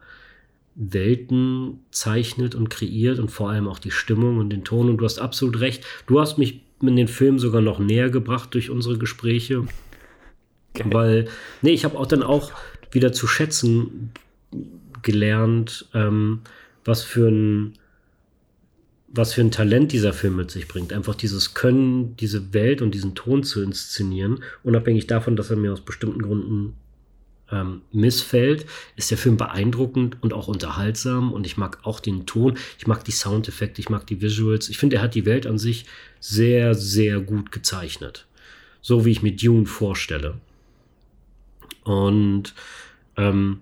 Welten zeichnet und kreiert und vor allem auch die Stimmung und den Ton. Und du hast absolut recht. Du hast mich in den Film sogar noch näher gebracht durch unsere Gespräche. Okay. Weil, nee, ich habe auch dann auch wieder zu schätzen gelernt, ähm, was für ein was für ein Talent dieser Film mit sich bringt. Einfach dieses Können, diese Welt und diesen Ton zu inszenieren, unabhängig davon, dass er mir aus bestimmten Gründen ähm, missfällt, ist der Film beeindruckend und auch unterhaltsam und ich mag auch den Ton, ich mag die Soundeffekte, ich mag die Visuals. Ich finde, er hat die Welt an sich sehr, sehr gut gezeichnet. So wie ich mir Dune vorstelle. Und ähm,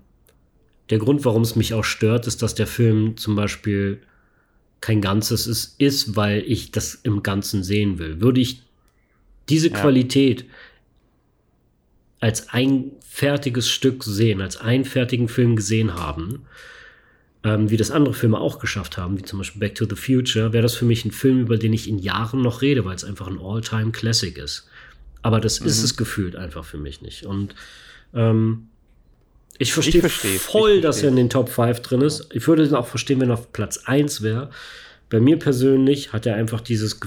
der Grund, warum es mich auch stört, ist, dass der Film zum Beispiel kein Ganzes ist, ist, weil ich das im Ganzen sehen will. Würde ich diese ja. Qualität als ein fertiges Stück sehen, als einen fertigen Film gesehen haben, ähm, wie das andere Filme auch geschafft haben, wie zum Beispiel Back to the Future, wäre das für mich ein Film, über den ich in Jahren noch rede, weil es einfach ein All-Time-Classic ist. Aber das mhm. ist es gefühlt einfach für mich nicht. Und ähm, ich verstehe voll, ich dass er in den Top 5 drin ist. Ich würde es auch verstehen, wenn er auf Platz 1 wäre. Bei mir persönlich hat er einfach dieses,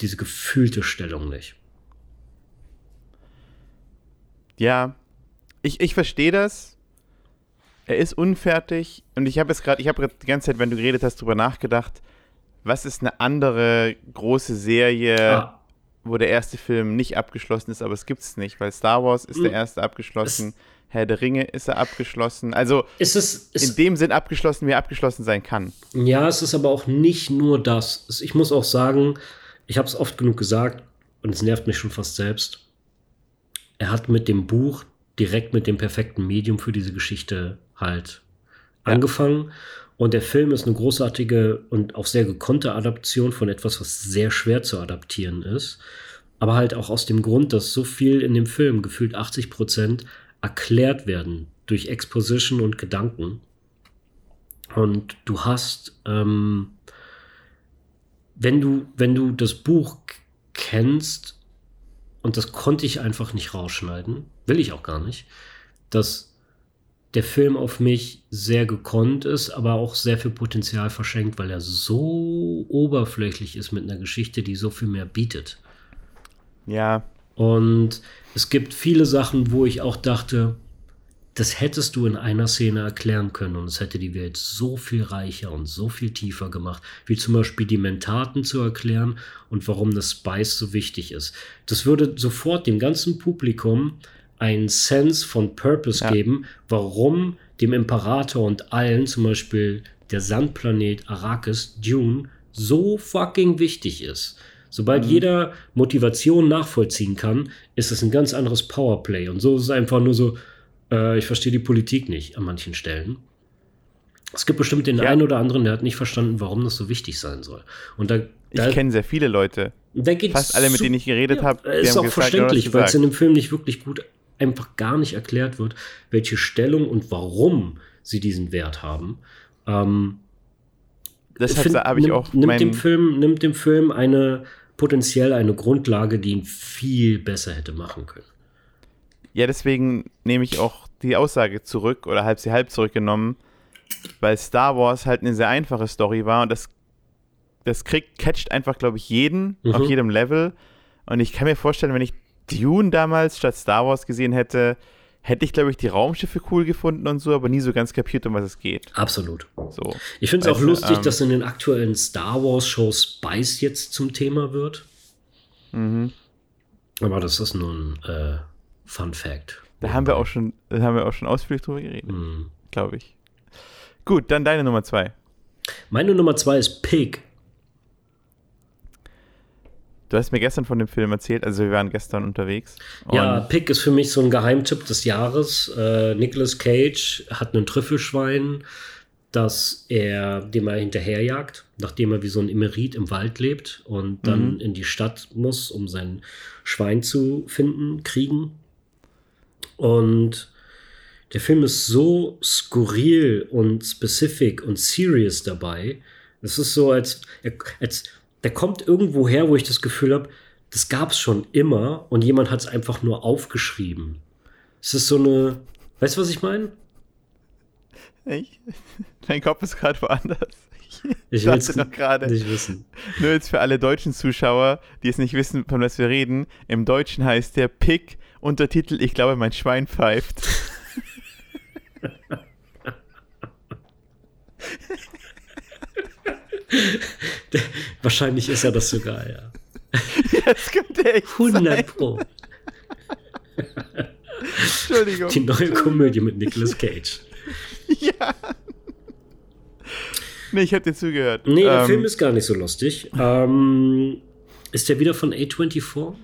diese gefühlte Stellung nicht. Ja, ich, ich verstehe das. Er ist unfertig und ich habe jetzt gerade, ich habe die ganze Zeit, wenn du geredet hast, darüber nachgedacht, was ist eine andere große Serie, ah. wo der erste Film nicht abgeschlossen ist, aber es gibt es nicht, weil Star Wars ist hm. der erste abgeschlossen. Es Herr der Ringe ist er abgeschlossen. Also ist es, ist in dem Sinn abgeschlossen, wie er abgeschlossen sein kann. Ja, es ist aber auch nicht nur das. Ich muss auch sagen, ich habe es oft genug gesagt und es nervt mich schon fast selbst. Er hat mit dem Buch direkt mit dem perfekten Medium für diese Geschichte halt ja. angefangen. Und der Film ist eine großartige und auch sehr gekonnte Adaption von etwas, was sehr schwer zu adaptieren ist. Aber halt auch aus dem Grund, dass so viel in dem Film, gefühlt 80 Prozent, erklärt werden durch Exposition und Gedanken. Und du hast, ähm, wenn du, wenn du das Buch kennst, und das konnte ich einfach nicht rausschneiden, will ich auch gar nicht, dass der Film auf mich sehr gekonnt ist, aber auch sehr viel Potenzial verschenkt, weil er so oberflächlich ist mit einer Geschichte, die so viel mehr bietet. Ja. Und es gibt viele Sachen, wo ich auch dachte, das hättest du in einer Szene erklären können und es hätte die Welt so viel reicher und so viel tiefer gemacht, wie zum Beispiel die Mentaten zu erklären und warum das Spice so wichtig ist. Das würde sofort dem ganzen Publikum einen Sense von Purpose ja. geben, warum dem Imperator und allen, zum Beispiel der Sandplanet Arrakis, Dune, so fucking wichtig ist. Sobald mhm. jeder Motivation nachvollziehen kann, ist es ein ganz anderes Powerplay. Und so ist es einfach nur so, äh, ich verstehe die Politik nicht an manchen Stellen. Es gibt bestimmt den ja. einen oder anderen, der hat nicht verstanden, warum das so wichtig sein soll. Und da, da ich kenne sehr viele Leute. Fast alle, mit denen ich geredet ja, habe. Ist auch gesagt, verständlich, weil es in dem Film nicht wirklich gut, einfach gar nicht erklärt wird, welche Stellung und warum sie diesen Wert haben. Ähm, Deshalb habe ich auch. Nimmt dem, Film, nimmt dem Film eine potenziell eine Grundlage, die ihn viel besser hätte machen können. Ja, deswegen nehme ich auch die Aussage zurück oder halb sie halb zurückgenommen, weil Star Wars halt eine sehr einfache Story war und das, das kriegt, catcht einfach, glaube ich, jeden mhm. auf jedem Level. Und ich kann mir vorstellen, wenn ich Dune damals statt Star Wars gesehen hätte, hätte ich, glaube ich, die Raumschiffe cool gefunden und so, aber nie so ganz kapiert, um was es geht. Absolut. So. Ich finde es auch lustig, ähm, dass in den aktuellen Star Wars-Shows Spice jetzt zum Thema wird. Mhm. Aber das ist nur ein äh, Fun Fact. Da haben wir auch schon, da haben wir auch schon ausführlich drüber geredet, mhm. glaube ich. Gut, dann deine Nummer zwei. Meine Nummer zwei ist Pig. Du hast mir gestern von dem Film erzählt, also wir waren gestern unterwegs. Ja, Pig ist für mich so ein Geheimtipp des Jahres. Äh, Nicolas Cage hat einen Trüffelschwein, das er, dem er hinterherjagt, nachdem er wie so ein Emerit im Wald lebt und dann mhm. in die Stadt muss, um sein Schwein zu finden, kriegen. Und der Film ist so skurril und specific und serious dabei. Es ist so, als, als der kommt irgendwo her, wo ich das Gefühl habe, das gab es schon immer und jemand hat es einfach nur aufgeschrieben. Es ist so eine, weißt du, was ich meine? Ich? Dein Kopf ist gerade woanders. Ich will es noch gerade. Nicht wissen. Nur jetzt für alle deutschen Zuschauer, die es nicht wissen, von was wir reden. Im Deutschen heißt der Pick Untertitel, ich glaube, mein Schwein pfeift. Wahrscheinlich ist er das sogar, ja. Jetzt könnte echt 100 sein. Pro. Entschuldigung. Die neue Komödie mit Nicolas Cage. Ja. Nee, ich habe dir zugehört. Nee, der ähm, Film ist gar nicht so lustig. Ähm, ist der wieder von A24?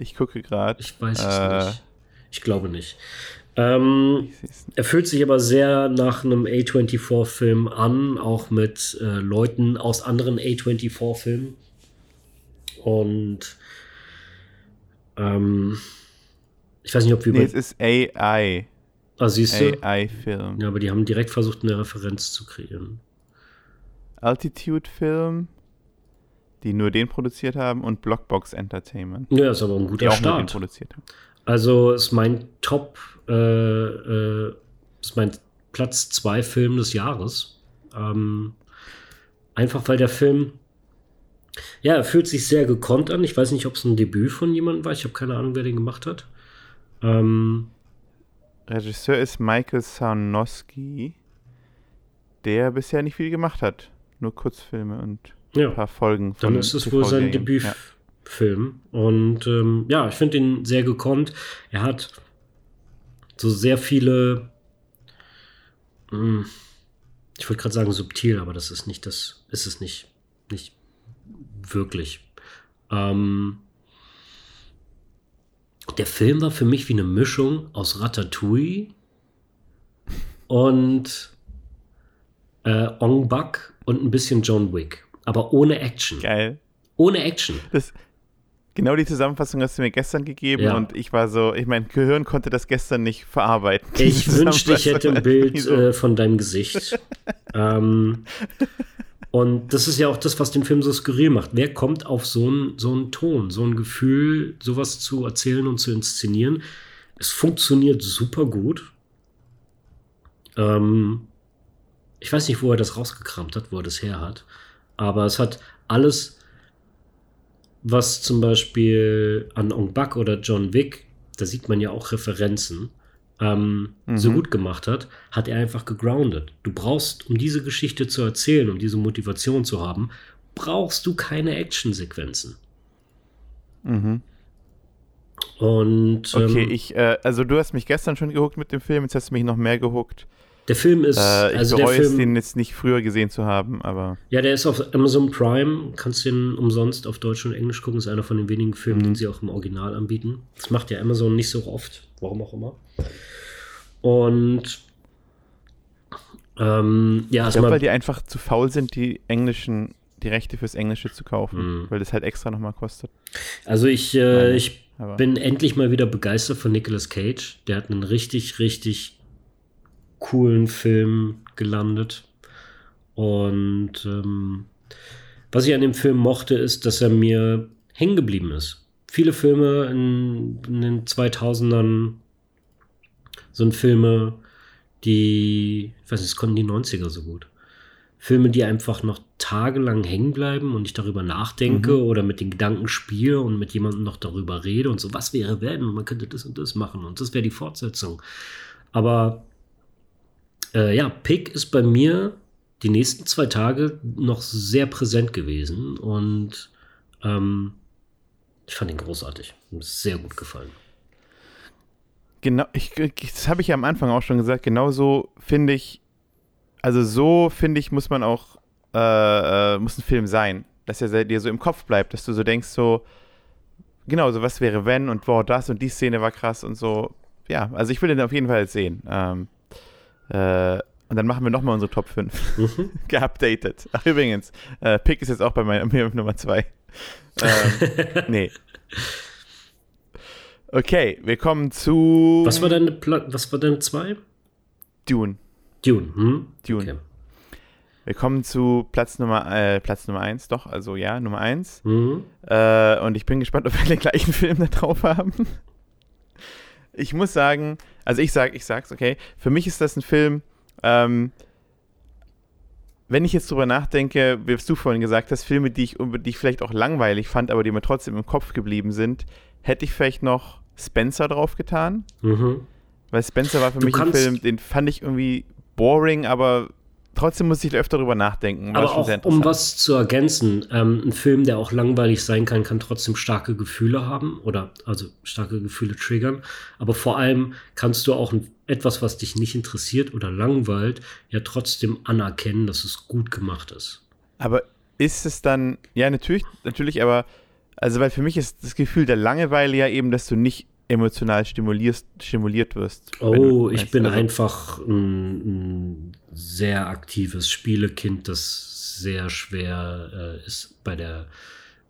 Ich gucke gerade. Ich weiß es äh, nicht. Ich glaube nicht. Ähm, er fühlt sich aber sehr nach einem A24-Film an, auch mit äh, Leuten aus anderen A24-Filmen. Und ähm, ich weiß nicht, ob wir. Nee, es ist AI. Ah, siehst du? AI-Film. Ja, aber die haben direkt versucht, eine Referenz zu kreieren. Altitude-Film, die nur den produziert haben, und Blockbox Entertainment. Ja, ist aber ein guter die auch Start. Nur den produziert haben. Also ist mein Top, äh, äh, ist mein Platz 2 Film des Jahres. Ähm, einfach weil der Film, ja, er fühlt sich sehr gekonnt an. Ich weiß nicht, ob es ein Debüt von jemandem war. Ich habe keine Ahnung, wer den gemacht hat. Ähm, Regisseur ist Michael Sarnowski, der bisher nicht viel gemacht hat. Nur Kurzfilme und ja. paar Folgen. Von Dann ist es wohl sein Debütfilm. Ja. Und ähm, ja, ich finde ihn sehr gekonnt. Er hat so sehr viele. Mh, hm, ich wollte gerade sagen subtil, aber das ist nicht das, ist es nicht, nicht wirklich. Ähm, der Film war für mich wie eine Mischung aus Ratatouille und äh, Ong Bak und ein bisschen John Wick. Aber ohne Action. Geil. Ohne Action. Das, Genau die Zusammenfassung hast du mir gestern gegeben Ja. und ich war so, ich mein Gehirn konnte das gestern nicht verarbeiten. Ich wünschte, ich hätte ein. Bild äh, von deinem Gesicht. ähm, und das ist ja auch das, was den Film so skurril macht. Wer kommt auf so einen so einen Ton, so ein Gefühl, sowas zu erzählen und zu inszenieren? Es funktioniert super gut. Ähm, ich weiß nicht, wo er das rausgekramt hat, wo er das her hat. Aber es hat alles, was zum Beispiel an Ong Bak oder John Wick, da sieht man ja auch Referenzen, ähm, so Mhm. gut gemacht hat, hat er einfach gegroundet. Du brauchst, um diese Geschichte zu erzählen, um diese Motivation zu haben, brauchst du keine Actionsequenzen. Mhm. Und Okay, ähm, ich, äh, also du hast mich gestern schon gehuckt mit dem Film, jetzt hast du mich noch mehr gehuckt. Der Film ist, Äh, ich also der bereue es, Film, den jetzt nicht früher gesehen zu haben, aber ja, der ist auf Amazon Prime, kannst den umsonst auf Deutsch und Englisch gucken, ist einer von den wenigen Filmen, Mhm. den sie auch im Original anbieten. Das macht ja Amazon nicht so oft, warum auch immer. Und ähm, ja, ich glaube, weil die einfach zu faul sind, die englischen, die Rechte fürs Englische zu kaufen, Mhm. weil das halt extra nochmal kostet. also ich, äh, Meine, ich bin endlich mal wieder begeistert von Nicolas Cage. Der hat einen richtig, richtig coolen Film gelandet. Und ähm, was ich an dem Film mochte, ist, dass er mir hängen geblieben ist. Viele Filme in, in den 2000ern sind Filme, die, ich weiß nicht, das konnten die 90er so gut. Filme, die einfach noch tagelang hängen bleiben und ich darüber nachdenke Mhm. oder mit den Gedanken spiele und mit jemandem noch darüber rede und so, was wäre wenn und man könnte das und das machen und das wäre die Fortsetzung. Aber äh, ja, Pick ist bei mir die nächsten zwei Tage noch sehr präsent gewesen und ähm, ich fand ihn großartig. Mir sehr gut gefallen. Genau, ich, das habe ich ja am Anfang auch schon gesagt, genau so finde ich, also so finde ich, muss man auch, äh, äh, muss ein Film sein, dass er dir so im Kopf bleibt, dass du so denkst, so, genau, so was wäre wenn und wow, das und die Szene war krass und so, ja, also ich will den auf jeden Fall sehen. Ähm, äh, und dann machen wir nochmal unsere Top 5 Mhm. geupdatet. Ach, übrigens, äh, Pick ist jetzt auch bei meiner mir Nummer 2. Ähm, nee. Okay, wir kommen zu Was war deine, Pla was war deine zwei? Dune. Dune. Hm? Dune. Okay. Wir kommen zu Platz Nummer, äh, Platz Nummer 1, doch, also ja, Nummer 1. Mhm. Äh, und ich bin gespannt, ob wir den gleichen Film da drauf haben. Ich muss sagen, also ich sag, ich sag's, okay, für mich ist das ein Film, ähm, wenn ich jetzt drüber nachdenke, wie du vorhin gesagt hast, Filme, die ich, die ich vielleicht auch langweilig fand, aber die mir trotzdem im Kopf geblieben sind, hätte ich vielleicht noch Spencer draufgetan. Mhm. Weil Spencer war für Du mich ein Film, den fand ich irgendwie boring, aber trotzdem musste ich öfter drüber nachdenken. War Aber auch, um was zu ergänzen, ähm, ein Film, der auch langweilig sein kann, kann trotzdem starke Gefühle haben oder also starke Gefühle triggern. Aber vor allem kannst du auch etwas, was dich nicht interessiert oder langweilt, ja trotzdem anerkennen, dass es gut gemacht ist. Aber ist es dann, ja, natürlich, natürlich, aber, also, weil für mich ist das Gefühl der Langeweile ja eben, dass du nicht emotional stimulierst, stimuliert wirst. Oh, ich bin also, einfach ein, ein sehr aktives Spielekind, das sehr schwer äh, ist, bei der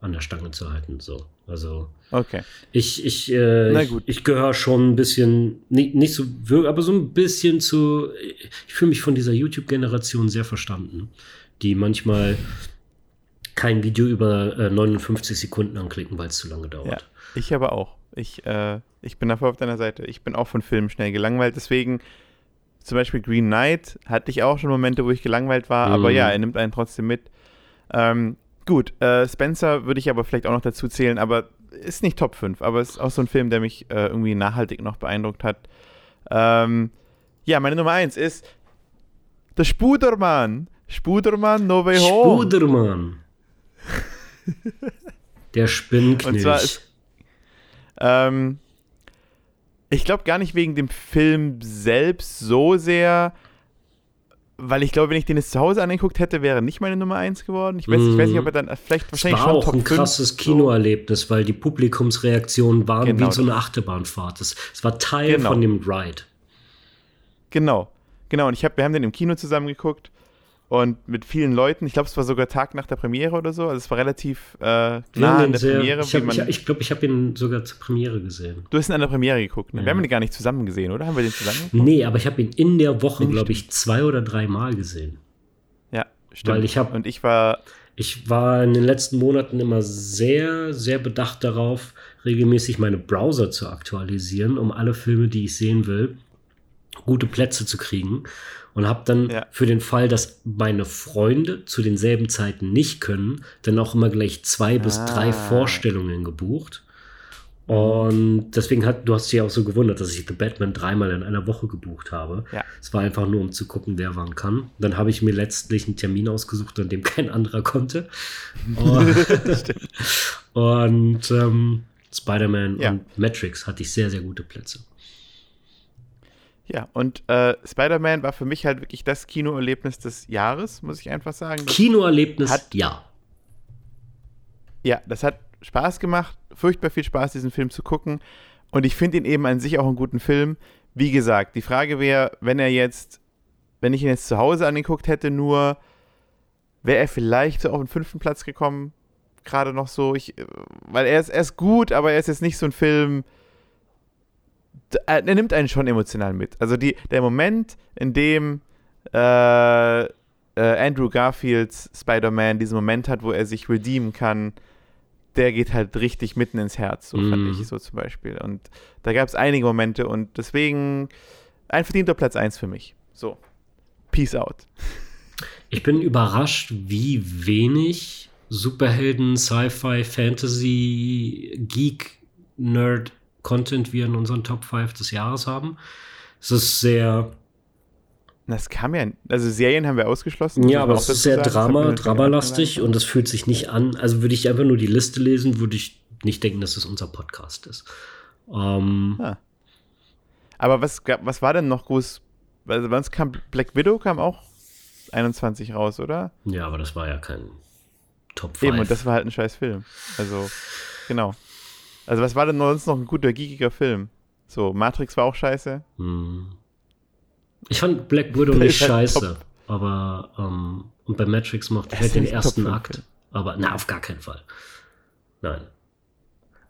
an der Stange zu halten. So, also Okay. ich ich äh, ich, ich gehöre schon ein bisschen nicht, nicht so wirklich, aber so ein bisschen zu. Ich fühle mich von dieser YouTube-Generation sehr verstanden, die manchmal kein Video über äh, 59 Sekunden anklicken, weil es zu lange dauert. Ja, ich aber auch. Ich, äh, ich bin dafür auf deiner Seite. Ich bin auch von Filmen schnell gelangweilt. Deswegen, zum Beispiel Green Knight, hatte ich auch schon Momente, wo ich gelangweilt war. Mhm. Aber ja, er nimmt einen trotzdem mit. Ähm, gut, äh, Spencer würde ich aber vielleicht auch noch dazu zählen, aber ist nicht Top 5. Aber ist auch so ein Film, der mich äh, irgendwie nachhaltig noch beeindruckt hat. Ähm, ja, meine Nummer 1 ist der Spudermann. Spudermann No Way Home. Spudermann. Der Spinnknilch. Und zwar ist- Ähm, ich glaube gar nicht wegen dem Film selbst so sehr, weil ich glaube, wenn ich den jetzt zu Hause angeguckt hätte, wäre nicht meine Nummer 1 geworden. Ich weiß, ich weiß nicht, ob er dann vielleicht es wahrscheinlich war schon auch Top ein 5 krasses so. Kinoerlebnis, weil die Publikumsreaktionen waren Genau. wie so eine Achterbahnfahrt. Es es war Teil Genau. von dem Ride. Genau. Genau, und ich hab, wir haben den im Kino zusammen geguckt. Und mit vielen Leuten. Ich glaube, es war sogar Tag nach der Premiere oder so. Also es war relativ äh, nah Ja, an der sehr- Premiere. Ich glaube, ich, ich, glaub, ich habe ihn sogar zur Premiere gesehen. du hast ihn an der Premiere geguckt. Ne? Ja. Wir haben ihn gar nicht zusammen gesehen, oder? Haben wir den zusammen geguckt? Nee, aber ich habe ihn in der Woche, Nee, glaube ich, zwei oder drei Mal gesehen. Ja, stimmt. Weil ich hab- und ich war, Ich war in den letzten Monaten immer sehr, sehr bedacht darauf, regelmäßig meine Browser zu aktualisieren, um alle Filme, die ich sehen will, gute Plätze zu kriegen. Und habe dann Ja. für den Fall, dass meine Freunde zu denselben Zeiten nicht können, dann auch immer gleich zwei bis Ah. drei Vorstellungen gebucht. Und deswegen hat, du hast dich auch so gewundert, dass ich The Batman dreimal in einer Woche gebucht habe. Ja. Es war einfach nur, um zu gucken, wer wann kann. Dann habe ich mir letztlich einen Termin ausgesucht, an dem kein anderer konnte. Und, und ähm, Spider-Man Ja. und Matrix hatte ich sehr, sehr gute Plätze. Ja, und äh, Spider-Man war für mich halt wirklich das Kinoerlebnis des Jahres, muss ich einfach sagen. Das, Kinoerlebnis, Hat- ja. ja, das hat Spaß gemacht, furchtbar viel Spaß, diesen Film zu gucken. Und ich finde ihn eben an sich auch einen guten Film. Wie gesagt, die Frage wäre, wenn er jetzt, wenn ich ihn jetzt zu Hause angeguckt hätte, nur, wäre er vielleicht so auf den fünften Platz gekommen. Gerade noch so. Ich, äh, weil er ist, er ist gut, aber er ist jetzt nicht so ein Film. D- Er nimmt einen schon emotional mit. Also die, der Moment, in dem äh, äh, Andrew Garfields Spider-Man diesen Moment hat, wo er sich redeemen kann, der geht halt richtig mitten ins Herz, so fand Mhm. ich so zum Beispiel. Und da gab es einige Momente und deswegen ein verdienter Platz 1 für mich. So. Peace out. Ich bin überrascht, wie wenig Superhelden, Sci-Fi, Fantasy, Geek, Nerd Content wir in unseren Top 5 des Jahres haben. Es ist sehr, Das kam ja, also Serien haben wir ausgeschlossen. ja, aber es ist sehr Drama, Dramalastig und es fühlt sich nicht an. Also würde ich einfach nur die Liste lesen, würde ich nicht denken, dass es unser Podcast ist. Ähm, Ah. Aber was, gab- was war denn noch groß? Also wann kam Black Widow kam auch 21 raus, oder? ja, aber das war ja kein Top 5. Eben, und das war halt ein scheiß Film. Also, genau. Also was war denn sonst noch ein guter, geekiger Film? So, Matrix war auch scheiße. Hm. Ich fand Black Widow nicht scheiße, aber ähm, und bei Matrix mochte ich Er halt den ersten Top Akt. Aber na, auf gar keinen Fall. Nein.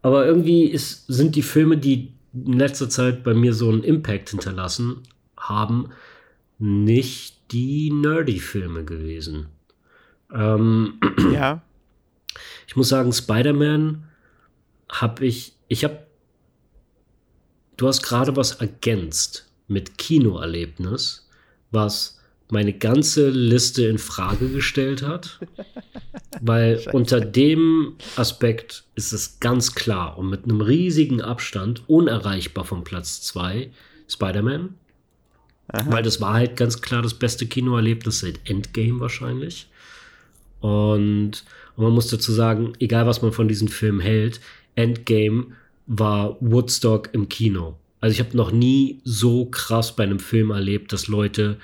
Aber irgendwie ist, sind die Filme, die in letzter Zeit bei mir so einen Impact hinterlassen haben, nicht die Nerdy-Filme gewesen. Ähm, Ja. ich muss sagen, Spider-Man habe ich, ich habe, du hast gerade was ergänzt mit Kinoerlebnis, was meine ganze Liste in Frage gestellt hat, weil unter dem Aspekt ist es ganz klar und mit einem riesigen Abstand unerreichbar vom Platz 2 Spider-Man, weil das war halt ganz klar das beste Kinoerlebnis seit Endgame wahrscheinlich. Und, und man muss dazu sagen, egal was man von diesem Film hält, Endgame war Woodstock im Kino. Also ich habe noch nie so krass bei einem Film erlebt, dass Leute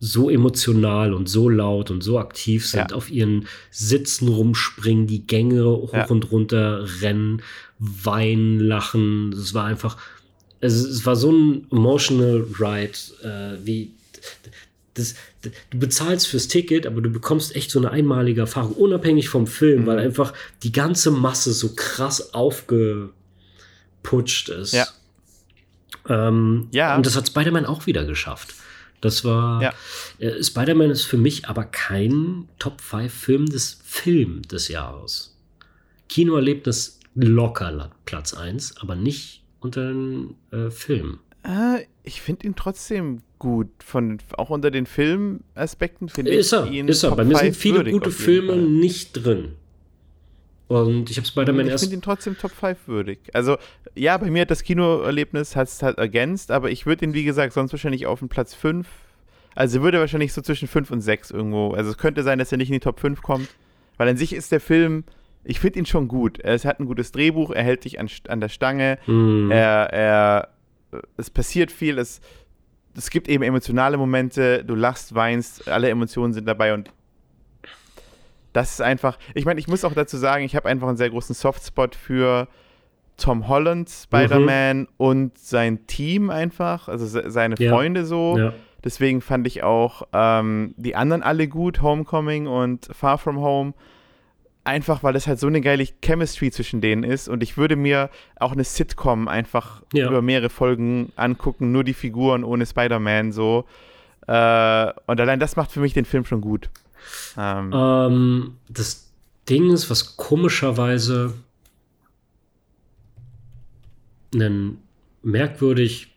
so emotional und so laut und so aktiv sind, Ja. auf ihren Sitzen rumspringen, die Gänge hoch Ja. und runter rennen, weinen, lachen. Es war einfach, es, es war so ein emotional ride, äh, wie das, du bezahlst fürs Ticket, aber du bekommst echt so eine einmalige Erfahrung, unabhängig vom Film, Mhm. weil einfach die ganze Masse so krass aufgeputscht ist. Ja. Ähm, Ja. Und das hat Spider-Man auch wieder geschafft. Das war. Ja. Äh, Spider-Man ist für mich aber kein Top 5 Film des Film des Jahres. Kinoerlebnis locker la- Platz 1, aber nicht unter den äh, Film. Ah, ich finde ihn trotzdem gut. Von, auch unter den Filmaspekten finde ich er, ihn ist er. Top Bei mir sind viele gute Filme Fall. nicht drin. Und ich habe Spider-Man Ich erst. finde ihn trotzdem Top 5 würdig. Also, ja, bei mir hat das Kinoerlebnis hat's halt ergänzt, aber ich würde ihn, wie gesagt, sonst wahrscheinlich auf den Platz 5. Also würde wahrscheinlich so zwischen 5 und 6 irgendwo. Also es könnte sein, dass er nicht in die Top 5 kommt. Weil an sich ist der Film, ich finde ihn schon gut. Es hat ein gutes Drehbuch, er hält dich an, an der Stange, Hm, er, er, es passiert viel, es, es gibt eben emotionale Momente, du lachst, weinst, alle Emotionen sind dabei und das ist einfach, ich meine, ich muss auch dazu sagen, ich habe einfach einen sehr großen Softspot für Tom Holland, Spider-Man und sein Team einfach, also se- seine Ja. Freunde so. ja. Deswegen fand ich auch ähm, die anderen alle gut, Homecoming und Far From Home. Einfach, weil es halt so eine geile Chemistry zwischen denen ist. Und ich würde mir auch eine Sitcom einfach ja. über mehrere Folgen angucken, nur die Figuren ohne Spider-Man so. Äh, und allein das macht für mich den Film schon gut. Ähm, ähm, das Ding ist, was komischerweise einen merkwürdig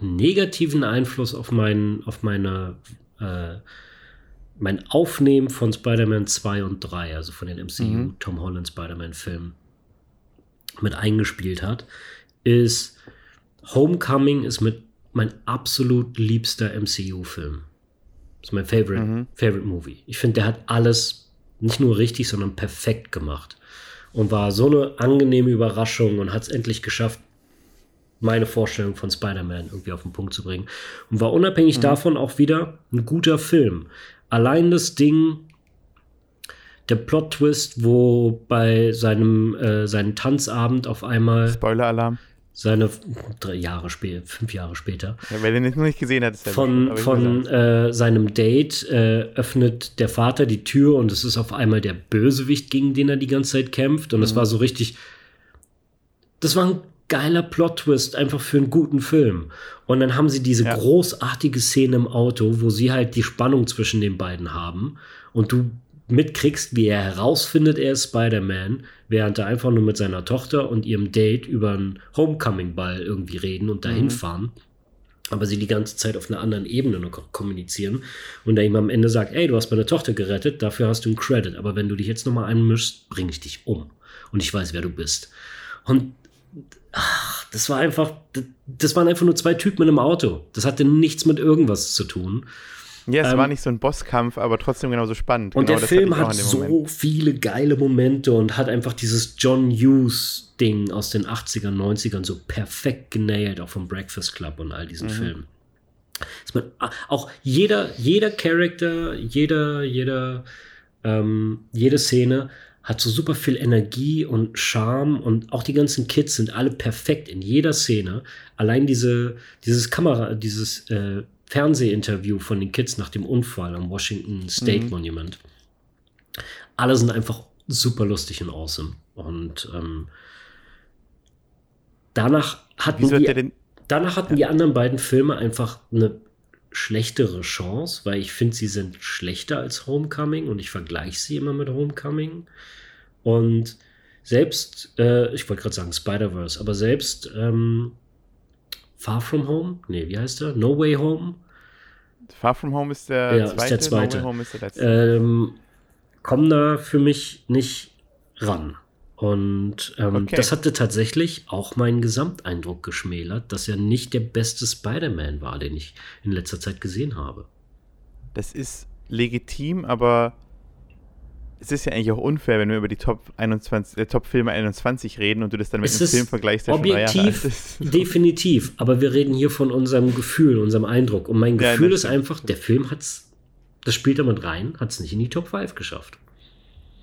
negativen Einfluss auf, mein, auf meine, äh, mein Aufnehmen von Spider-Man 2 und 3, also von den MCU mhm. Tom Holland Spider-Man-Filmen, mit eingespielt hat, ist Homecoming ist mit mein absolut liebster MCU-Film. Ist mein Favorite, mhm. Favorite Movie. Ich finde, der hat alles nicht nur richtig, sondern perfekt gemacht. Und war so eine angenehme Überraschung und hat es endlich geschafft, meine Vorstellung von Spider-Man irgendwie auf den Punkt zu bringen. Und war unabhängig mhm. davon auch wieder ein guter Film. Allein das Ding, der Plot-Twist, wo bei seinem äh, seinen Tanzabend auf einmal Spoiler-Alarm seine drei Jahre später, fünf Jahre später. Ja, wer den noch nicht gesehen hat, ist ja Von, von äh, seinem Date äh, öffnet der Vater die Tür und es ist auf einmal der Bösewicht, gegen den er die ganze Zeit kämpft. Und mhm. das war so richtig. Das war ein geiler Plot-Twist, einfach für einen guten Film. Und dann haben sie diese ja. großartige Szene im Auto, wo sie halt die Spannung zwischen den beiden haben. Und du mitkriegst, wie er herausfindet, er ist Spider-Man, während er einfach nur mit seiner Tochter und ihrem Date über einen Homecoming-Ball irgendwie reden und dahin mhm. fahren. Aber sie die ganze Zeit auf einer anderen Ebene noch kommunizieren und er ihm am Ende sagt: Ey, du hast meine Tochter gerettet, dafür hast du einen Credit, aber wenn du dich jetzt nochmal einmischst, bringe ich dich um. Und ich weiß, wer du bist. Und ach, das war einfach, das waren einfach nur zwei Typen in einem Auto. Das hatte nichts mit irgendwas zu tun. Ja, es ähm, war nicht so ein Bosskampf, aber trotzdem genauso spannend. Und genau der Film hat so viele geile Momente und hat einfach dieses John Hughes-Ding aus den 80ern, 90ern so perfekt genäht, auch vom Breakfast Club und all diesen mhm. Filmen. Man, auch jeder, jeder Charakter, jeder, jeder, ähm, jede Szene hat so super viel Energie und Charme und auch die ganzen Kids sind alle perfekt in jeder Szene. Allein diese, dieses Kamera, dieses äh, Fernsehinterview von den Kids nach dem Unfall am Washington State mhm. Monument. Alle sind einfach super lustig und awesome. Und ähm, danach hatten, die, danach hatten ja. die anderen beiden Filme einfach eine schlechtere Chance, weil ich finde, sie sind schlechter als Homecoming und ich vergleiche sie immer mit Homecoming. Und selbst, äh, ich wollte gerade sagen Spider-Verse, aber selbst ähm, Far From Home, nee, wie heißt der? No Way Home. Far From Home ist der ja, zweite, ist der zweite. No Way Home ist der letzte. Ähm, kommen da für mich nicht ran. Und ähm, okay. das hatte tatsächlich auch meinen Gesamteindruck geschmälert, dass er nicht der beste Spider-Man war, den ich in letzter Zeit gesehen habe. Das ist legitim, aber es ist ja eigentlich auch unfair, wenn wir über die Top 21, äh, Top Filme 21 reden und du das dann mit es einem Film vergleichst, der objektiv, definitiv. Aber wir reden hier von unserem Gefühl, unserem Eindruck. Und mein Gefühl ja, ist einfach, der Film hat's, das spielt damit rein, hat es nicht in die Top 5 geschafft.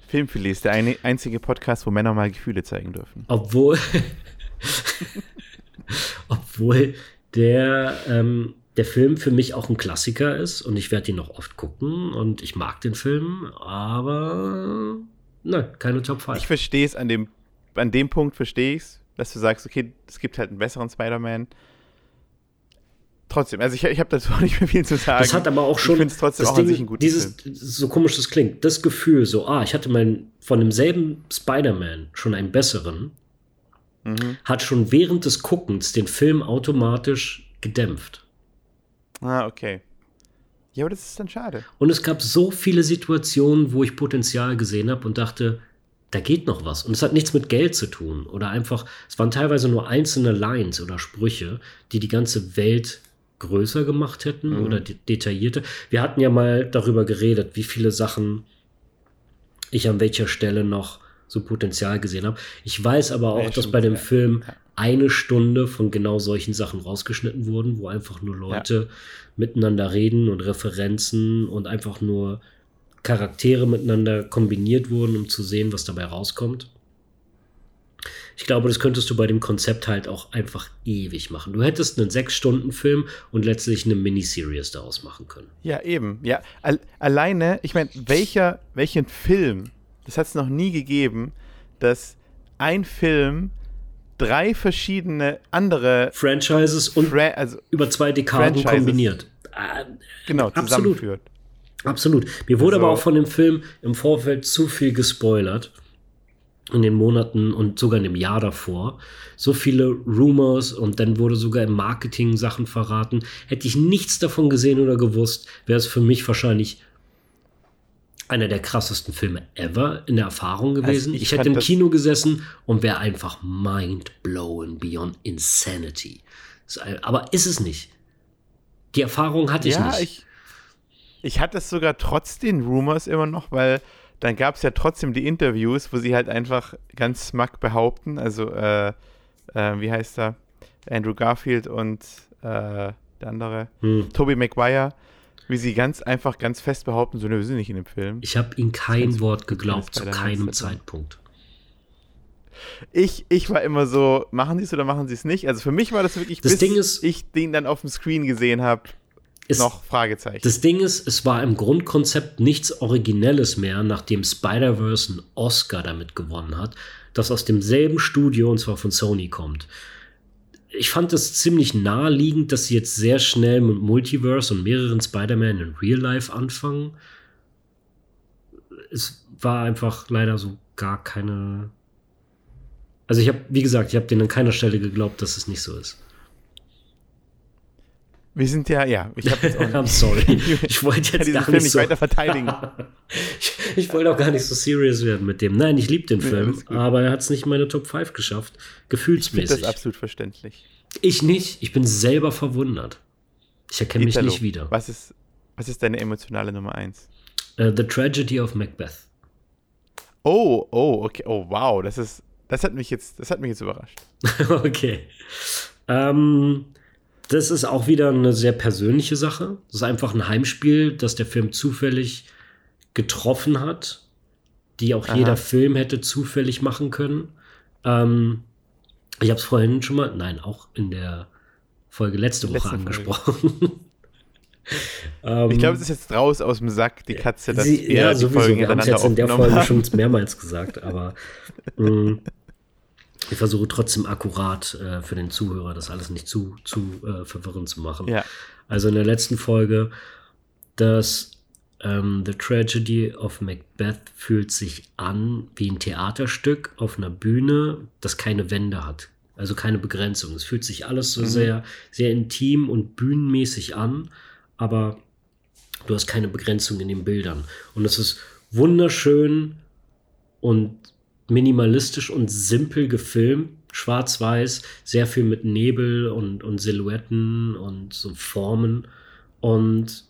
Filmfilet ist der eine, einzige Podcast, wo Männer mal Gefühle zeigen dürfen. Obwohl, obwohl der ähm, der Film für mich auch ein Klassiker ist und ich werde ihn noch oft gucken und ich mag den Film, aber nein, keine Top 5. Ich verstehe es an dem, an dem Punkt, verstehe ich es, dass du sagst, okay, es gibt halt einen besseren Spider-Man. Trotzdem, also ich, ich habe dazu auch nicht mehr viel zu sagen. Das hat aber auch schon. Ich finde es trotzdem auch Ding, an sich ein gutes dieses, Film. So komisch das klingt, das Gefühl, so, ah, ich hatte mein, von demselben Spider-Man schon einen besseren, mhm. hat schon während des Guckens den Film automatisch gedämpft. Ah, okay. Ja, aber das ist dann schade. Und es gab so viele Situationen, wo ich Potenzial gesehen habe und dachte, da geht noch was. Und es hat nichts mit Geld zu tun. Oder einfach, es waren teilweise nur einzelne Lines oder Sprüche, die die ganze Welt größer gemacht hätten mhm. oder de detaillierter. Wir hatten ja mal darüber geredet, wie viele Sachen ich an welcher Stelle noch so Potenzial gesehen habe. Ich weiß aber auch, ja, dass bei dem Film eine Stunde von genau solchen Sachen rausgeschnitten wurden, wo einfach nur Leute ja. miteinander reden und Referenzen und einfach nur Charaktere miteinander kombiniert wurden, um zu sehen, was dabei rauskommt. Ich glaube, das könntest du bei dem Konzept halt auch einfach ewig machen. Du hättest einen Sechs-Stunden-Film und letztlich eine Miniseries daraus machen können. Ja, eben. Ja, alleine, ich meine, welcher, welchen Film, das hat es noch nie gegeben, dass ein Film drei verschiedene andere Franchises und Fra also über zwei Dekaden Franchises. kombiniert. Äh, genau, absolut. Absolut. Mir wurde Also- aber auch von dem Film im Vorfeld zu viel gespoilert. In den Monaten und sogar in dem Jahr davor. So viele Rumors und dann wurde sogar im Marketing Sachen verraten. Hätte ich nichts davon gesehen oder gewusst, wäre es für mich wahrscheinlich einer der krassesten Filme ever in der Erfahrung gewesen. ich ich, hätte im Kino gesessen und wäre einfach mind-blowing beyond insanity. Aber ist es nicht. Die Erfahrung hatte ich ja, nicht. ich, ich hatte es sogar trotz den Rumors immer noch, weil dann gab es ja trotzdem die Interviews, wo sie halt einfach ganz smack behaupten, also, äh, äh, wie heißt er? Andrew Garfield und äh, der andere, Hm. Tobey Maguire, wie sie ganz einfach, ganz fest behaupten, so, ne, wir sind nicht in dem Film. Ich habe ihm kein Wort geglaubt, zu keinem Zeitpunkt. Ich, ich war immer so, machen sie es oder machen sie es nicht? Also für mich war das wirklich, Das bis Ding ist- ich den dann auf dem Screen gesehen habe, Es- noch Fragezeichen. Das Ding ist, es war im Grundkonzept nichts Originelles mehr, nachdem Spider-Verse einen Oscar damit gewonnen hat, das aus demselben Studio, und zwar von Sony, kommt. Ich fand es ziemlich naheliegend, dass sie jetzt sehr schnell mit Multiverse und mehreren Spider-Man in Real Life anfangen. Es war einfach leider so gar keine. Also ich habe, wie gesagt, ich habe denen an keiner Stelle geglaubt, dass es nicht so ist. Wir sind ja, ja, ich habe jetzt auch I'm sorry. Ich wollte jetzt gar Film nicht so. weiter verteidigen. ich, ich wollte auch gar nicht so serious werden mit dem. Nein, ich liebe den Film, gut. aber er hat es nicht in meine Top 5 geschafft. Ich Gefühlsmäßig. das absolut verständlich. Ich nicht. Ich bin selber verwundert. Ich erkenne mich nicht wieder. Was ist, was ist deine emotionale Nummer eins? Äh, The Tragedy of Macbeth. Oh, oh, okay, oh, wow, das ist, das hat mich jetzt, das hat mich jetzt überrascht. okay. Ähm, das ist auch wieder eine sehr persönliche Sache. Das ist einfach ein Heimspiel, das der Film zufällig getroffen hat, die auch Aha. jeder Film hätte zufällig machen können. Ähm, ich habe es vorhin schon mal, nein, auch in der Folge letzte Woche Letzte Folge. angesprochen. Ähm, Ich glaube, es ist jetzt raus aus dem Sack, die Katze, dass Sie, ja, sowieso. Wir haben es jetzt in der Folge schon mehrmals gesagt, aber mh, ich versuche trotzdem akkurat äh, für den Zuhörer das alles nicht zu, zu äh, verwirrend zu machen. Ja, Also in der letzten Folge, das ähm, The Tragedy of Macbeth fühlt sich an wie ein Theaterstück auf einer Bühne, das keine Wände hat. Also keine Begrenzung. Es fühlt sich alles so Mhm. sehr, sehr intim und bühnenmäßig an, aber du hast keine Begrenzung in den Bildern. Und es ist wunderschön und minimalistisch und simpel gefilmt. Schwarz-Weiß, sehr viel mit Nebel und, und Silhouetten und so Formen. Und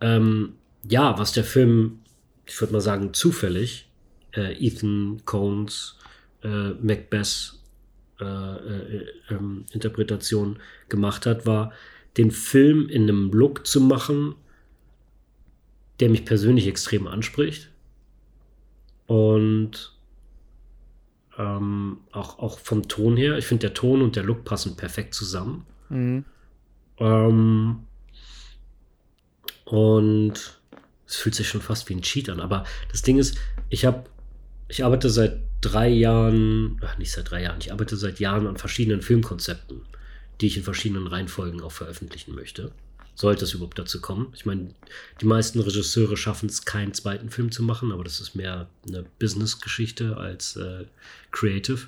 ähm, ja, was der Film, ich würde mal sagen, zufällig, äh, Ethan Coens äh, Macbeth äh, äh, ähm, Interpretation gemacht hat, war, den Film in einem Look zu machen, der mich persönlich extrem anspricht. Und ähm, auch, auch vom Ton her, ich finde, der Ton und der Look passen perfekt zusammen. mhm. Ähm, und es fühlt sich schon fast wie ein Cheat an. Aber das Ding ist, ich habe, ich arbeite seit drei Jahren, ach, nicht seit drei Jahren, ich arbeite seit Jahren an verschiedenen Filmkonzepten, die ich in verschiedenen Reihenfolgen auch veröffentlichen möchte. Sollte es überhaupt dazu kommen. Ich meine, die meisten Regisseure schaffen es, keinen zweiten Film zu machen, aber das ist mehr eine Business-Geschichte als äh, Creative.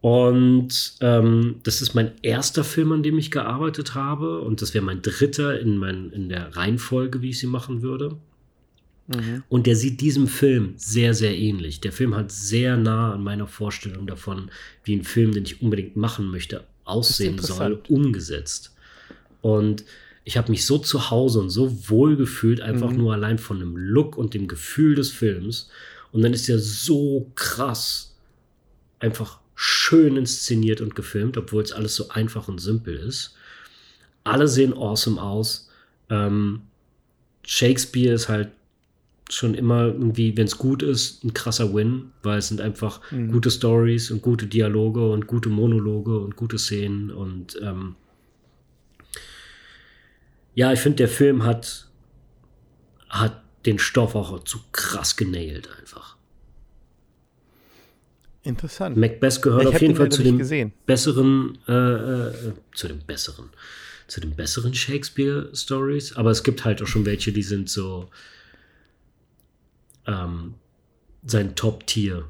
Und ähm, das ist mein erster Film, an dem ich gearbeitet habe. Und das wäre mein dritter in, mein, in der Reihenfolge, wie ich sie machen würde. Mhm. Und der sieht diesem Film sehr, sehr ähnlich. Der Film hat sehr nah an meiner Vorstellung davon, wie ein Film, den ich unbedingt machen möchte, aussehen soll, umgesetzt. Und ich habe mich so zu Hause und so wohl gefühlt, einfach Mhm. nur allein von dem Look und dem Gefühl des Films. Und dann ist er so krass, einfach schön inszeniert und gefilmt, obwohl es alles so einfach und simpel ist. Alle sehen awesome aus. Ähm, Shakespeare ist halt schon immer irgendwie, wenn es gut ist, ein krasser Win, weil es sind einfach mhm. gute Stories und gute Dialoge und gute Monologe und gute Szenen und ähm, ja, ich finde, der Film hat, hat den Stoff auch zu krass genailt einfach. Interessant. Macbeth gehört ich auf jeden Fall zu den gesehen. besseren, äh, äh, zu den besseren, zu den besseren Shakespeare-Stories. Aber es gibt halt auch schon welche, die sind so ähm, sein Top-Tier.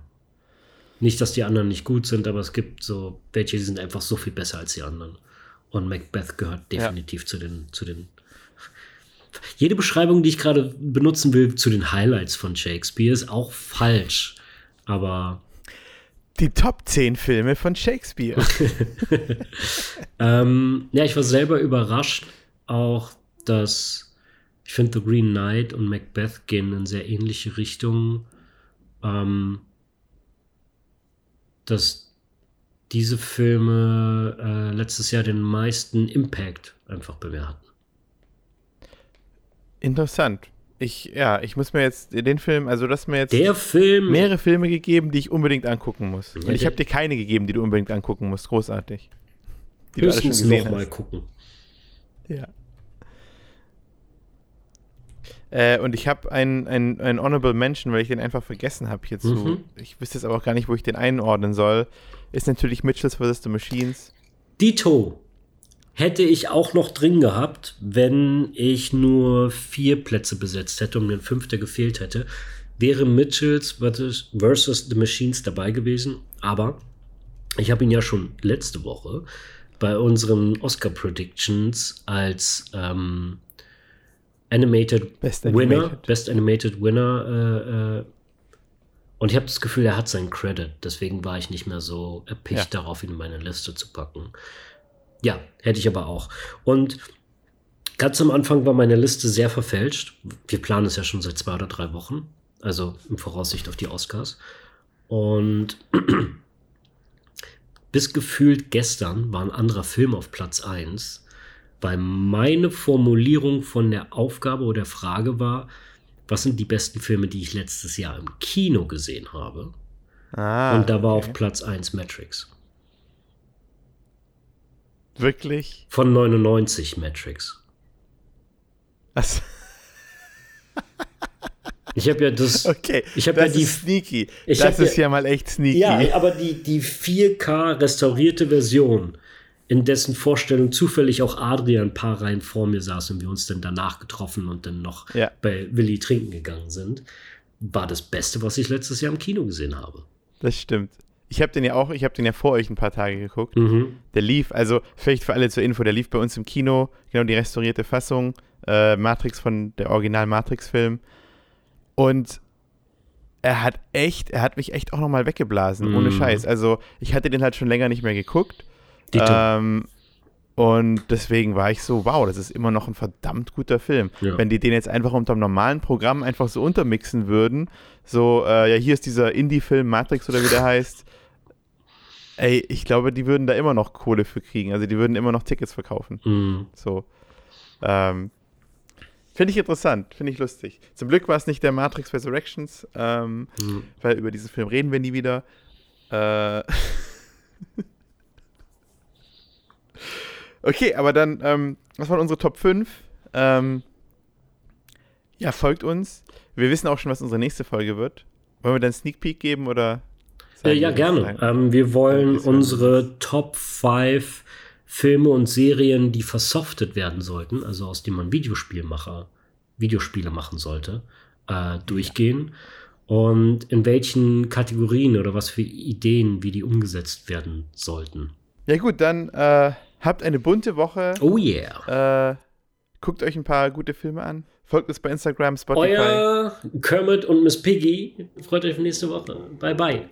Nicht, dass die anderen nicht gut sind, aber es gibt so welche, die sind einfach so viel besser als die anderen. Und Macbeth gehört definitiv ja. zu den, zu den. Jede Beschreibung, die ich gerade benutzen will, zu den Highlights von Shakespeare, ist auch falsch. Aber die Top 10 Filme von Shakespeare. ähm, ja, ich war selber überrascht, auch dass ich finde, The Green Knight und Macbeth gehen in sehr ähnliche Richtungen. Ähm, dass diese Filme äh, letztes Jahr den meisten Impact einfach bei mir hatten. Interessant ich, ja, ich muss mir jetzt den Film, also du hast mir jetzt Film, mehrere Filme gegeben, die ich unbedingt angucken muss. Ja, ich habe dir keine gegeben, die du unbedingt angucken musst. Großartig. Die Höchstens noch mal gucken. Ja. Äh, und ich habe einen ein Honorable Mention, weil ich den einfach vergessen habe hierzu. Mhm. Ich wüsste jetzt aber auch gar nicht, wo ich den einordnen soll. Ist natürlich Mitchells vs. The Machines. Dito hätte ich auch noch drin gehabt, wenn ich nur vier Plätze besetzt hätte und mir ein fünfter gefehlt hätte. Wäre Mitchells versus The Machines dabei gewesen. Aber ich habe ihn ja schon letzte Woche bei unseren Oscar Predictions als ähm, Animated Best Winner, Animated. Best Animated Winner äh, äh, und ich habe das Gefühl, er hat seinen Credit. Deswegen war ich nicht mehr so erpicht ja. darauf, ihn in meine Liste zu packen. Ja, hätte ich aber auch. Und ganz am Anfang war meine Liste sehr verfälscht. Wir planen es ja schon seit zwei oder drei Wochen, also in Voraussicht auf die Oscars. Und bis gefühlt gestern war ein anderer Film auf Platz 1, weil meine Formulierung von der Aufgabe oder der Frage war, was sind die besten Filme, die ich letztes Jahr im Kino gesehen habe? Ah, Und da war okay. auf Platz 1 Matrix. Wirklich? Von 99 Matrix. Was? Ich habe ja das. Okay, ich habe ja die. sneaky. das ist ja, ja, mal echt sneaky. Ja, aber die, die 4K restaurierte Version, in dessen Vorstellung zufällig auch Adrian ein paar Reihen vor mir saß und wir uns dann danach getroffen und dann noch ja. bei Willi trinken gegangen sind, war das Beste, was ich letztes Jahr im Kino gesehen habe. Das stimmt. Ich habe den ja auch, ich habe den ja vor euch ein paar Tage geguckt. Mhm. Der lief, also vielleicht für alle zur Info, der lief bei uns im Kino, genau die restaurierte Fassung, äh, Matrix von der Original Matrix-Film. Und er hat echt, er hat mich echt auch nochmal weggeblasen, mhm. ohne Scheiß. Also ich hatte den halt schon länger nicht mehr geguckt. Ähm, und deswegen war ich so, wow, das ist immer noch ein verdammt guter Film. Ja. Wenn die den jetzt einfach unter dem normalen Programm einfach so untermixen würden, so, äh, ja, hier ist dieser Indie-Film Matrix oder wie der heißt, Ey, ich glaube, die würden da immer noch Kohle für kriegen. Also die würden immer noch Tickets verkaufen. Mhm. So. Ähm, Finde ich interessant, finde ich lustig. Zum Glück war es nicht der Matrix Resurrections, ähm, mhm. weil über diesen Film reden wir nie wieder. Äh okay, aber dann, ähm, was waren unsere Top 5? Ähm, ja, folgt uns. Wir wissen auch schon, was unsere nächste Folge wird. Wollen wir dann Sneak Peek geben oder? Äh, ja, gerne. Ähm, wir wollen unsere Top 5 Filme und Serien, die versoftet werden sollten, also aus denen man Videospielmacher, Videospiele machen sollte, äh, durchgehen. Und in welchen Kategorien oder was für Ideen, wie die umgesetzt werden sollten. Ja, gut, dann äh, habt eine bunte Woche. Oh yeah. Äh, guckt euch ein paar gute Filme an. Folgt uns bei Instagram, Spotify. Euer Kermit und Miss Piggy. Freut euch auf nächste Woche. Bye, bye.